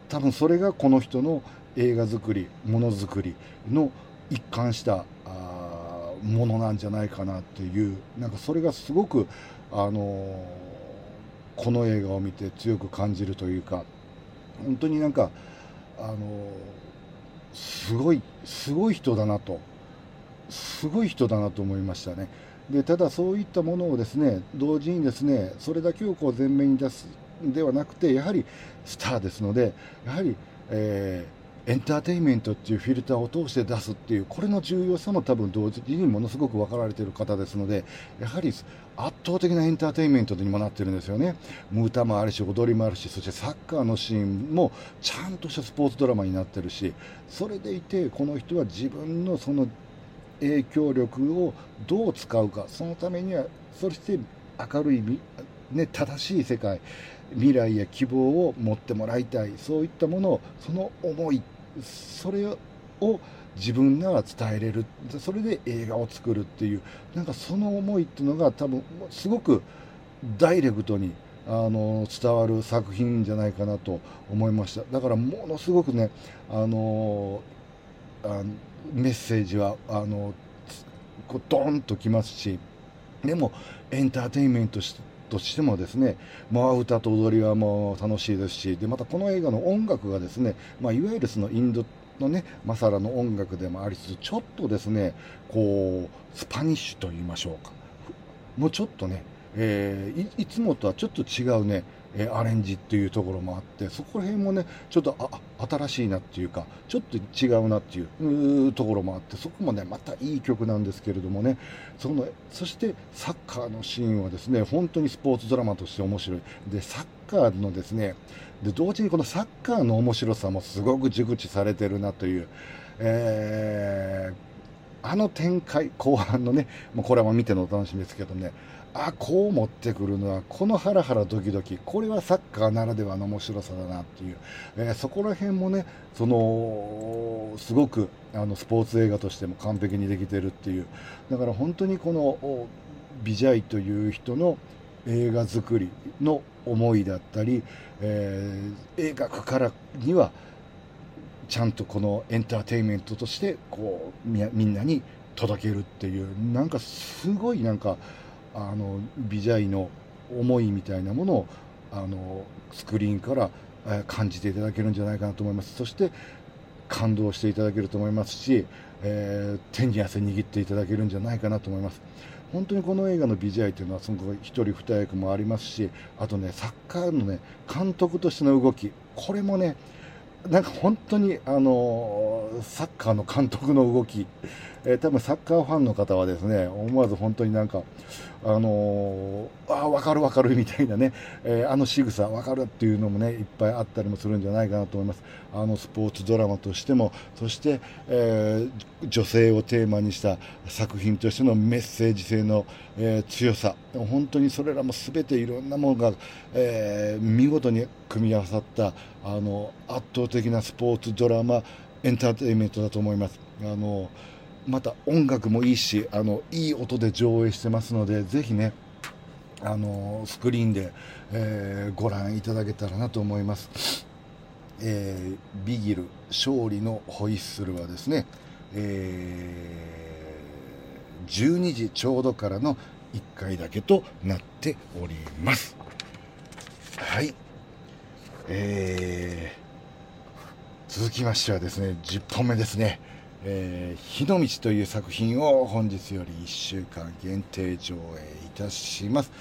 多分それがこの人の映画作りものづくりの一貫したあものなんじゃないかなっていうなんかそれがすごくあのーこの映画を見て強く感じるというか本当になんかあのすごいすごい人だなとすごい人だなと思いましたね。でただそういったものをですね同時にですねそれだけをこう前面に出すではなくてやはりスターですのでやはり、えーエンターテインメントっていうフィルターを通して出すっていうこれの重要さも多分同時にものすごく分かられている方ですのでやはり圧倒的なエンターテインメントにもなってるんですよね。歌もあるし踊りもあるしそしてサッカーのシーンもちゃんとしたスポーツドラマになってるしそれでいてこの人は自分のその影響力をどう使うかそのためにはそして明るい、ね、正しい世界未来や希望を持ってもらいたいそういったものをその思いそれを自分なら伝えれるそれで映画を作るっていうなんかその思いっていうのが多分すごくダイレクトにあの伝わる作品じゃないかなと思いました。だからものすごくねあのあメッセージはあのこうドーンときますしでもエンターテインメントとしてもですね、まあ、歌と踊りはもう楽しいですしでまたこの映画の音楽がですね、まあ、いわゆるそのインドのねマサラの音楽でもありつつちょっとですねこうスパニッシュと言いましょうか。もうちょっとね、えー、いつもとはちょっと違うねアレンジっていうところもあってそこら辺もねちょっとあ新しいなっていうかちょっと違うなっていうところもあってそこもねまたいい曲なんですけれどもね。そのそしてサッカーのシーンはですね本当にスポーツドラマとして面白い。でサッカーのですねで同時にこのサッカーの面白さもすごく熟知されてるなという、えー、あの展開後半のねもうこれは見てのお楽しみですけどね。あこう持ってくるのはこのハラハラドキドキ。これはサッカーならではの面白さだなっていう、えー、そこら辺もねそのすごくあのスポーツ映画としても完璧にできてるっていう。だから本当にこのビジャイという人の映画作りの思いだったり、えー、映画からにはちゃんとこのエンターテインメントとしてこうみんなに届けるっていう。なんかすごいなんかあのビジャイの思いみたいなものをあのスクリーンから、感じていただけるんじゃないかなと思います。そして感動していただけると思いますし、えー、手に汗握っていただけるんじゃないかなと思います。本当にこの映画のビジュアルというのはその1人2役もありますしあとねサッカーのね監督としての動き。これもねなんか本当にあのサッカーの監督の動き、えー、多分サッカーファンの方はですね思わず本当になんかあのー、あ分かる分かるみたいなね、えー、あの仕草分かるっていうのもねいっぱいあったりもするんじゃないかなと思います。あのスポーツドラマとしてもそして、えー、女性をテーマにした作品としてのメッセージ性の、え強さ。本当にそれらも全ていろんなものが、え見事に組み合わさったあの圧倒的なスポーツドラマエンターテインメントだと思います。あのまた音楽もいいしあのいい音で上映してますのでぜひねあのスクリーンで、えー、ご覧いただけたらなと思います、えー、ビギル勝利のホイッスルはですね、えー、12時ちょうどからの1回だけとなっております。はい。えー、続きましてはですね10本目ですね。えー、火の道という作品を本日より1週間限定上映いたします。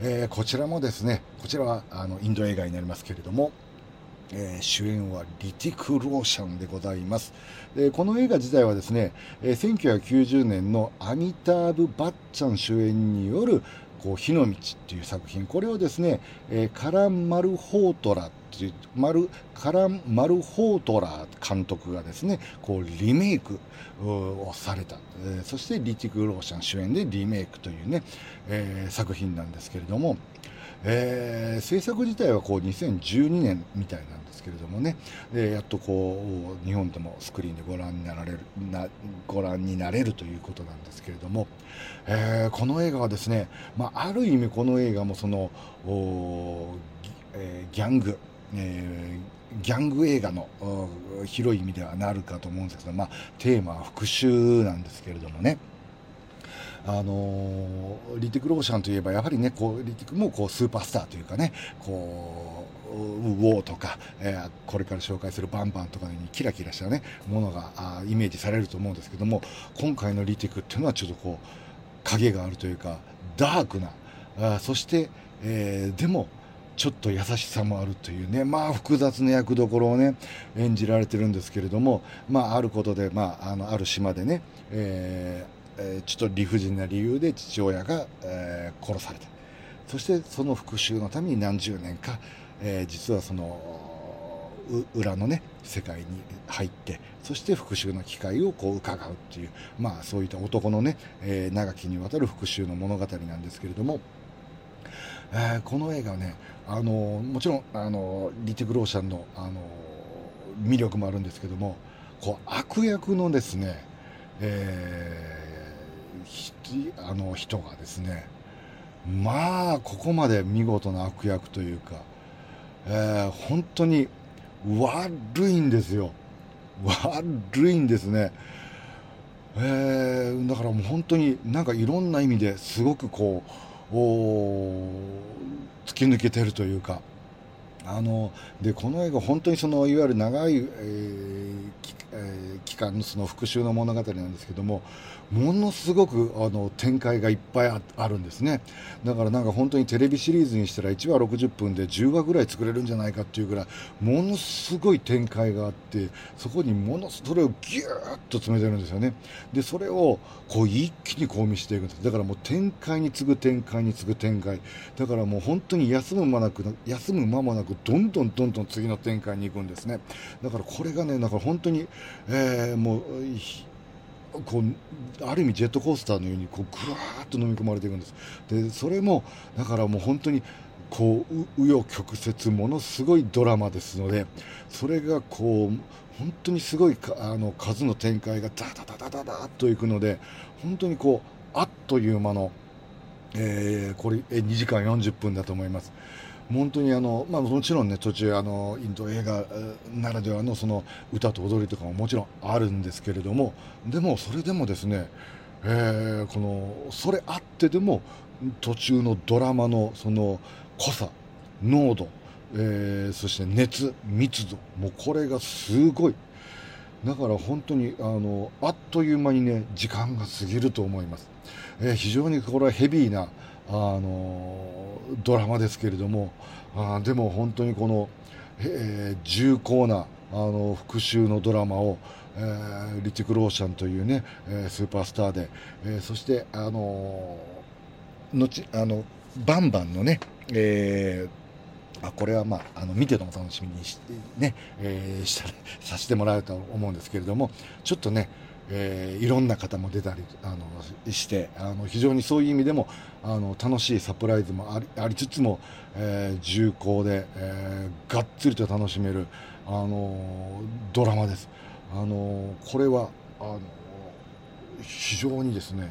えー、こちらもですね、こちらはあのインド映画になりますけれども、えー、主演はリティク・ローシャンでございます。でこの映画自体はですね、えー、1990年のアミターブ・バッチャン主演によるこう火の道っていう作品、これをですね、えー、カラン・マルホートラっていうマルカラン・マルホートラー監督がですねこうリメイクをされた、えー、そしてリティク・ローシャン主演でリメイクというね、えー、作品なんですけれども、えー、制作自体はこう2012年みたいなんですけれどもね、えやっとこう日本でもスクリーンでご覧になられるなご覧になれるということなんですけれども、えこの映画はですね、まあ、ある意味この映画もそのお、えギャングえー、ギャング映画の広い意味ではなるかと思うんですけど、まあ、テーマは復讐なんですけれどもね。あのリティク・ローシャンといえばやはりねこうリティクもこうスーパースターというかねこうウォーとか、えー、これから紹介するバンバンとかにキラキラしたねものがあイメージされると思うんですけども今回のリティクっていうのはちょっとこう影があるというかダークなあそして、えー、でもちょっと優しさもあるというね、まあ複雑な役どころをね、演じられてるんですけれども、まああることで、まああの、ある島でね、えー、ちょっと理不尽な理由で父親が、えー、殺された。そしてその復讐のために何十年か、えー、実はその、裏のね世界に入ってそして復讐の機会をこう伺うっていうまあそういった男のね、えー、長きにわたる復讐の物語なんですけれども、えー、この映画はねあのもちろんあのリティク・ローシャンのあの魅力もあるんですけどもこう悪役のですね、えー、あの人がですねまあここまで見事な悪役というか、えー、本当に悪いんですよ。悪いんですね、えー、だからもう本当になんかいろんな意味ですごくこう突き抜けてるというかあのでこの映画本当にそのいわゆる長い、えーえー、期間のその復讐の物語なんですけどもものすごくあの展開がいっぱいあるんですね。だからなんか本当にテレビシリーズにしたら1話60分で10話ぐらい作れるんじゃないかっていうぐらいものすごい展開があってそこにものそれをギューッと詰めてるんですよね。でそれをこう一気にこう見せていくんです。だからもう展開に次ぐ展開に次ぐ展開。だからもう本当に休む間なく休む間もなくどんどんどんどん次の展開に行くんですね。だからこれがねだから本当に、えー、もうこうある意味ジェットコースターのようにこうぐわーっと飲み込まれていくんですでそれもだからもう本当にこう紆余曲折ものすごいドラマですのでそれがこう本当にすごいあの数の展開がダダダダダダッといくので本当にこうあっという間の、えー、これ2時間40分だと思います。本当にあの、まあ、もちろんね途中あのインド映画ならではのその歌と踊りとかももちろんあるんですけれどもでもそれでもですね、えー、このそれあってでも途中のドラマのその濃さ濃度、えー、そして熱密度もうこれがすごい。だから本当にあのあっという間にね時間が過ぎると思います、えー、非常にこれはヘビーなあのドラマですけれどもあでも本当にこの、えー、重厚なあの復讐のドラマを、えー、リチク・ローシャンというね、えー、スーパースターで、えー、そしてあの後あのバンバンのね、えー、あこれはまあ、あの見てのお楽しみにしね、えー、したさせてもらうと思うんですけれどもちょっとね、えー、いろんな方も出たりあのしてあの非常にそういう意味でもあの楽しいサプライズもありつつも、えー、重厚で、えー、がっつりと楽しめる、あのドラマです。あのこれはあの非常にですね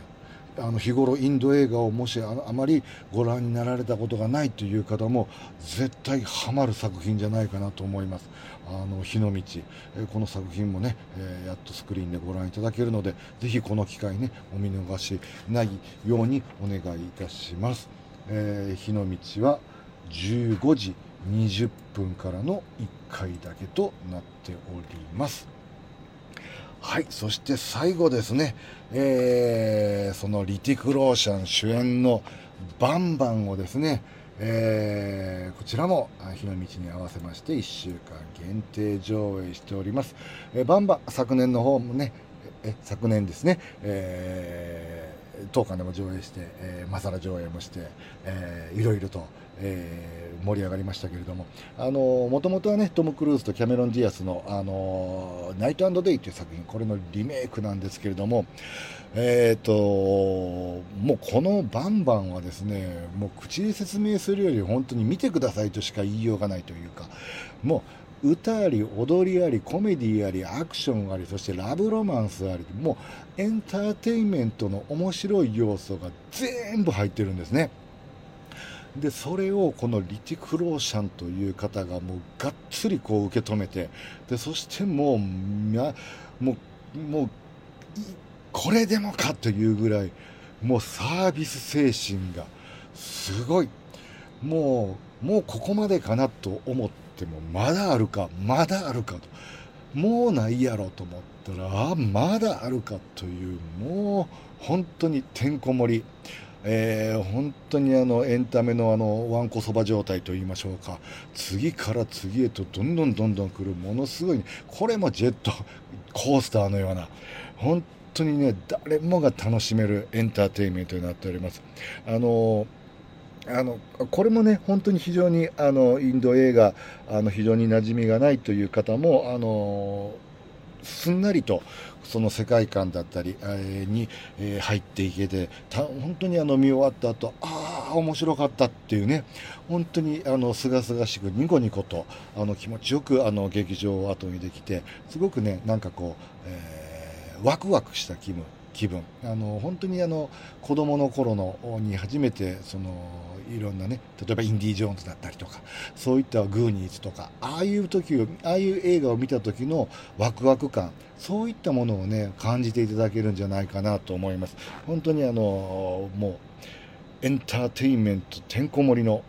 あの日頃インド映画をもしあまりご覧になられたことがないという方も絶対ハマる作品じゃないかなと思いますあの日の道、えこの作品もね、えやっとスクリーンでご覧いただけるのでぜひこの機会ねお見逃しないようにお願いいたします、えー、日の道は15時20分からの1回だけとなっております。はいそして最後ですね、えー、そのリティク・ローシャン主演の「バンバン」をですね、えー、こちらも日の道に合わせまして1週間限定上映しております、えー、バンバ昨年の方もねえ昨年ですね、えー、当館でも上映して、えー、マサラ上映もして、えー、いろいろと、えー、盛り上がりましたけれども、もともとはね、トム・クルーズとキャメロン・ディアスの、あのナイトデイという作品、これのリメイクなんですけれども、えっ、ー、と、もうこのバンバンはですね、もう口で説明するより本当に見てくださいとしか言いようがないというか、もう歌あり、踊りあり、コメディあり、アクションあり、そしてラブロマンスあり、もうエンターテインメントの面白い要素が全部入ってるんですね。でそれをこのリティク・ローシャンという方がもうがっつりこう受け止めてでそしてもうもうもうこれでもかというぐらいもうサービス精神がすごい。もうもうここまでかなと思ってもまだあるかまだあるかと。もうないやろと思ったらあまだあるかというもう本当にてんこ盛り。えー、本当にあのエンタメのあのわんこそば状態といいましょうか。次から次へとどんどんどんどん来るものすごい、これもジェットコースターのような本当にね誰もが楽しめるエンターテインメントになっております。あのあのこれもね本当に非常にあのインド映画あの非常に馴染みがないという方もあのすんなりとその世界観だったり、え、に、え、入っていけて本当にあの見終わった後ああ面白かったっていうね本当にあの清々しくニコニコとあの気持ちよくあの劇場を後にできてすごくねなんかこう、えー、ワクワクした気分気分。あの本当にあの子供の頃のに初めてそのいろんなね例えばインディ・ジョーンズだったりとかそういったグーニーズとかああいう時ああいう映画を見た時のワクワク感そういったものをね感じていただけるんじゃないかなと思います。本当にあのもうエンターテインメントてんこ盛りの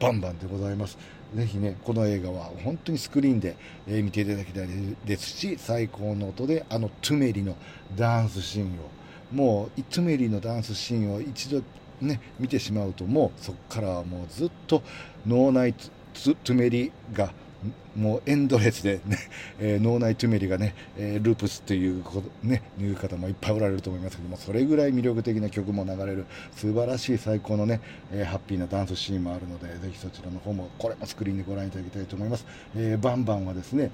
バンバンでございます。ぜひね、この映画は本当にスクリーンで、え見ていただきたいですし、最高の音であのトゥメリのダンスシーンを、もうトゥメリのダンスシーンを一度ね、見てしまうともうそこからはもうずっと脳内トゥメリがもうエンドレスでね、えー、脳内トゥメリがね、えー、ループスっていうね、いう方もいっぱいおられると思いますけども、それぐらい魅力的な曲も流れる素晴らしい最高のね、えー、ハッピーなダンスシーンもあるので、ぜひそちらの方も、これもスクリーンでご覧いただきたいと思います。えー、バンバンはですね、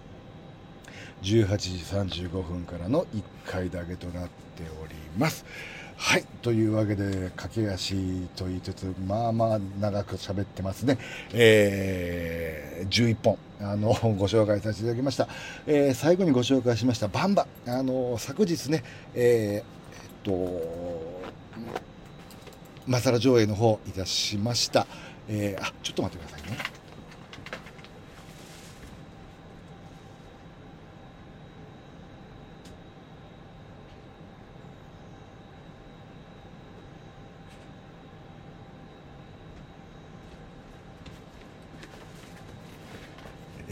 18時35分からの1回だけとなっております。はい。というわけで、駆け足と言いつつ、まあまあ長く喋ってますね。えー、11本、あの、ご紹介させていただきました。えー、最後にご紹介しました、バンバ。あの、昨日ね、えー、えっと、マサラ上映の方いたしました。えー、あ、ちょっと待ってくださいね。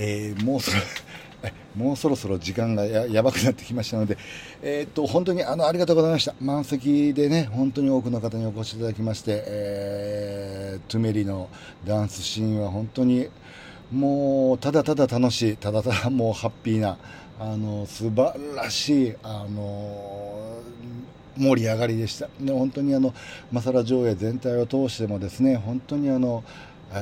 えー、もうそろ もうそろそろ時間がややばくなってきましたので、えー、っと本当にあのありがとうございました、満席でね、本当に多くの方にお越しいただきまして、えー、トゥメリのダンスシーンは本当にもうただただ楽しい、ただただ もうハッピーな、あの素晴らしい、あの盛り上がりでした、で本当にあのマサラ上映全体を通してもですね本当にあの、え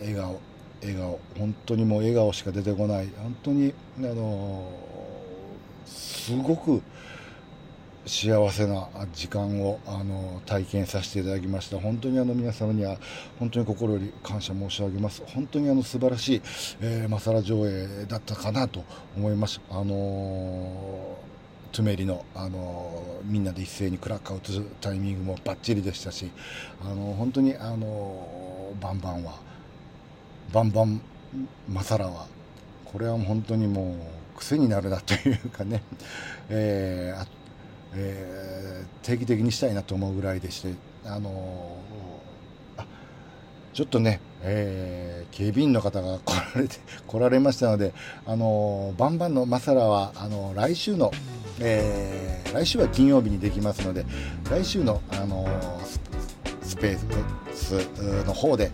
ー、笑顔笑顔本当にもう笑顔しか出てこない。本当にあのすごく幸せな時間をあの体験させていただきました。本当にあの皆様には本当に心より感謝申し上げます。本当にあの素晴らしい、えー、マサラ上映だったかなと思います。あのー、トゥメリの、あの、みんなで一斉にクラッカーを打つタイミングもバッチリでしたし、あの本当に、あのバンバンはバンバンマサラはこれは本当にもう癖になるなというかね、えー、えー、定期的にしたいなと思うぐらいでして、あのー、ちょっとね、えー、警備員の方が来られて 来られましたので、あのー、バンバンのマサラはあの、来週の、えー、来週は金曜日にできますので来週の、あのスペースの方で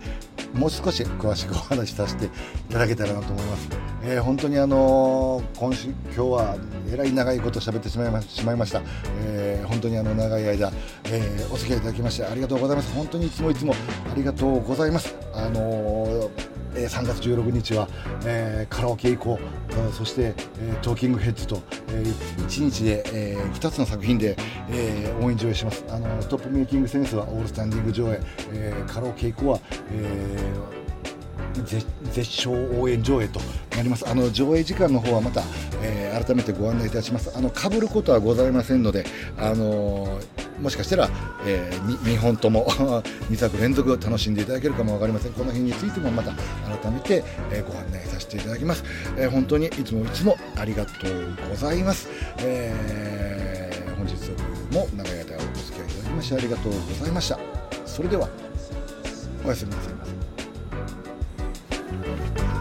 もう少し詳しくお話しさせていただけたらなと思います。えー、本当にあの今週今日はえらい長いこと喋ってしまいましまいました、えー、本当にあの長い間、えー、お付き合いいただきましてありがとうございます。本当にいつもいつもありがとうございます。あのえー、3月16日は、えー、カラオケ以降、そして、えー、トーキングヘッズと、えー、1日で、えー、2つの作品で、えー、応援上映します。あのトップメイキングセンスはオールスタンディング上映、えー、カラオケ以降は、えー、絶唱応援上映となりますあの上映時間の方はまた、えー、改めてご案内いたしますあの被ることはございませんのであのもしかしたら、えー、2本とも2作連続楽しんでいただけるかも分かりませんこの辺についてもまた改めて、えー、ご案内させていただきます、えー、本当にいつもいつもありがとうございます、えー、本日も長い間お付き合いいただきましてありがとうございましたそれではおやすみなさいませ Bye.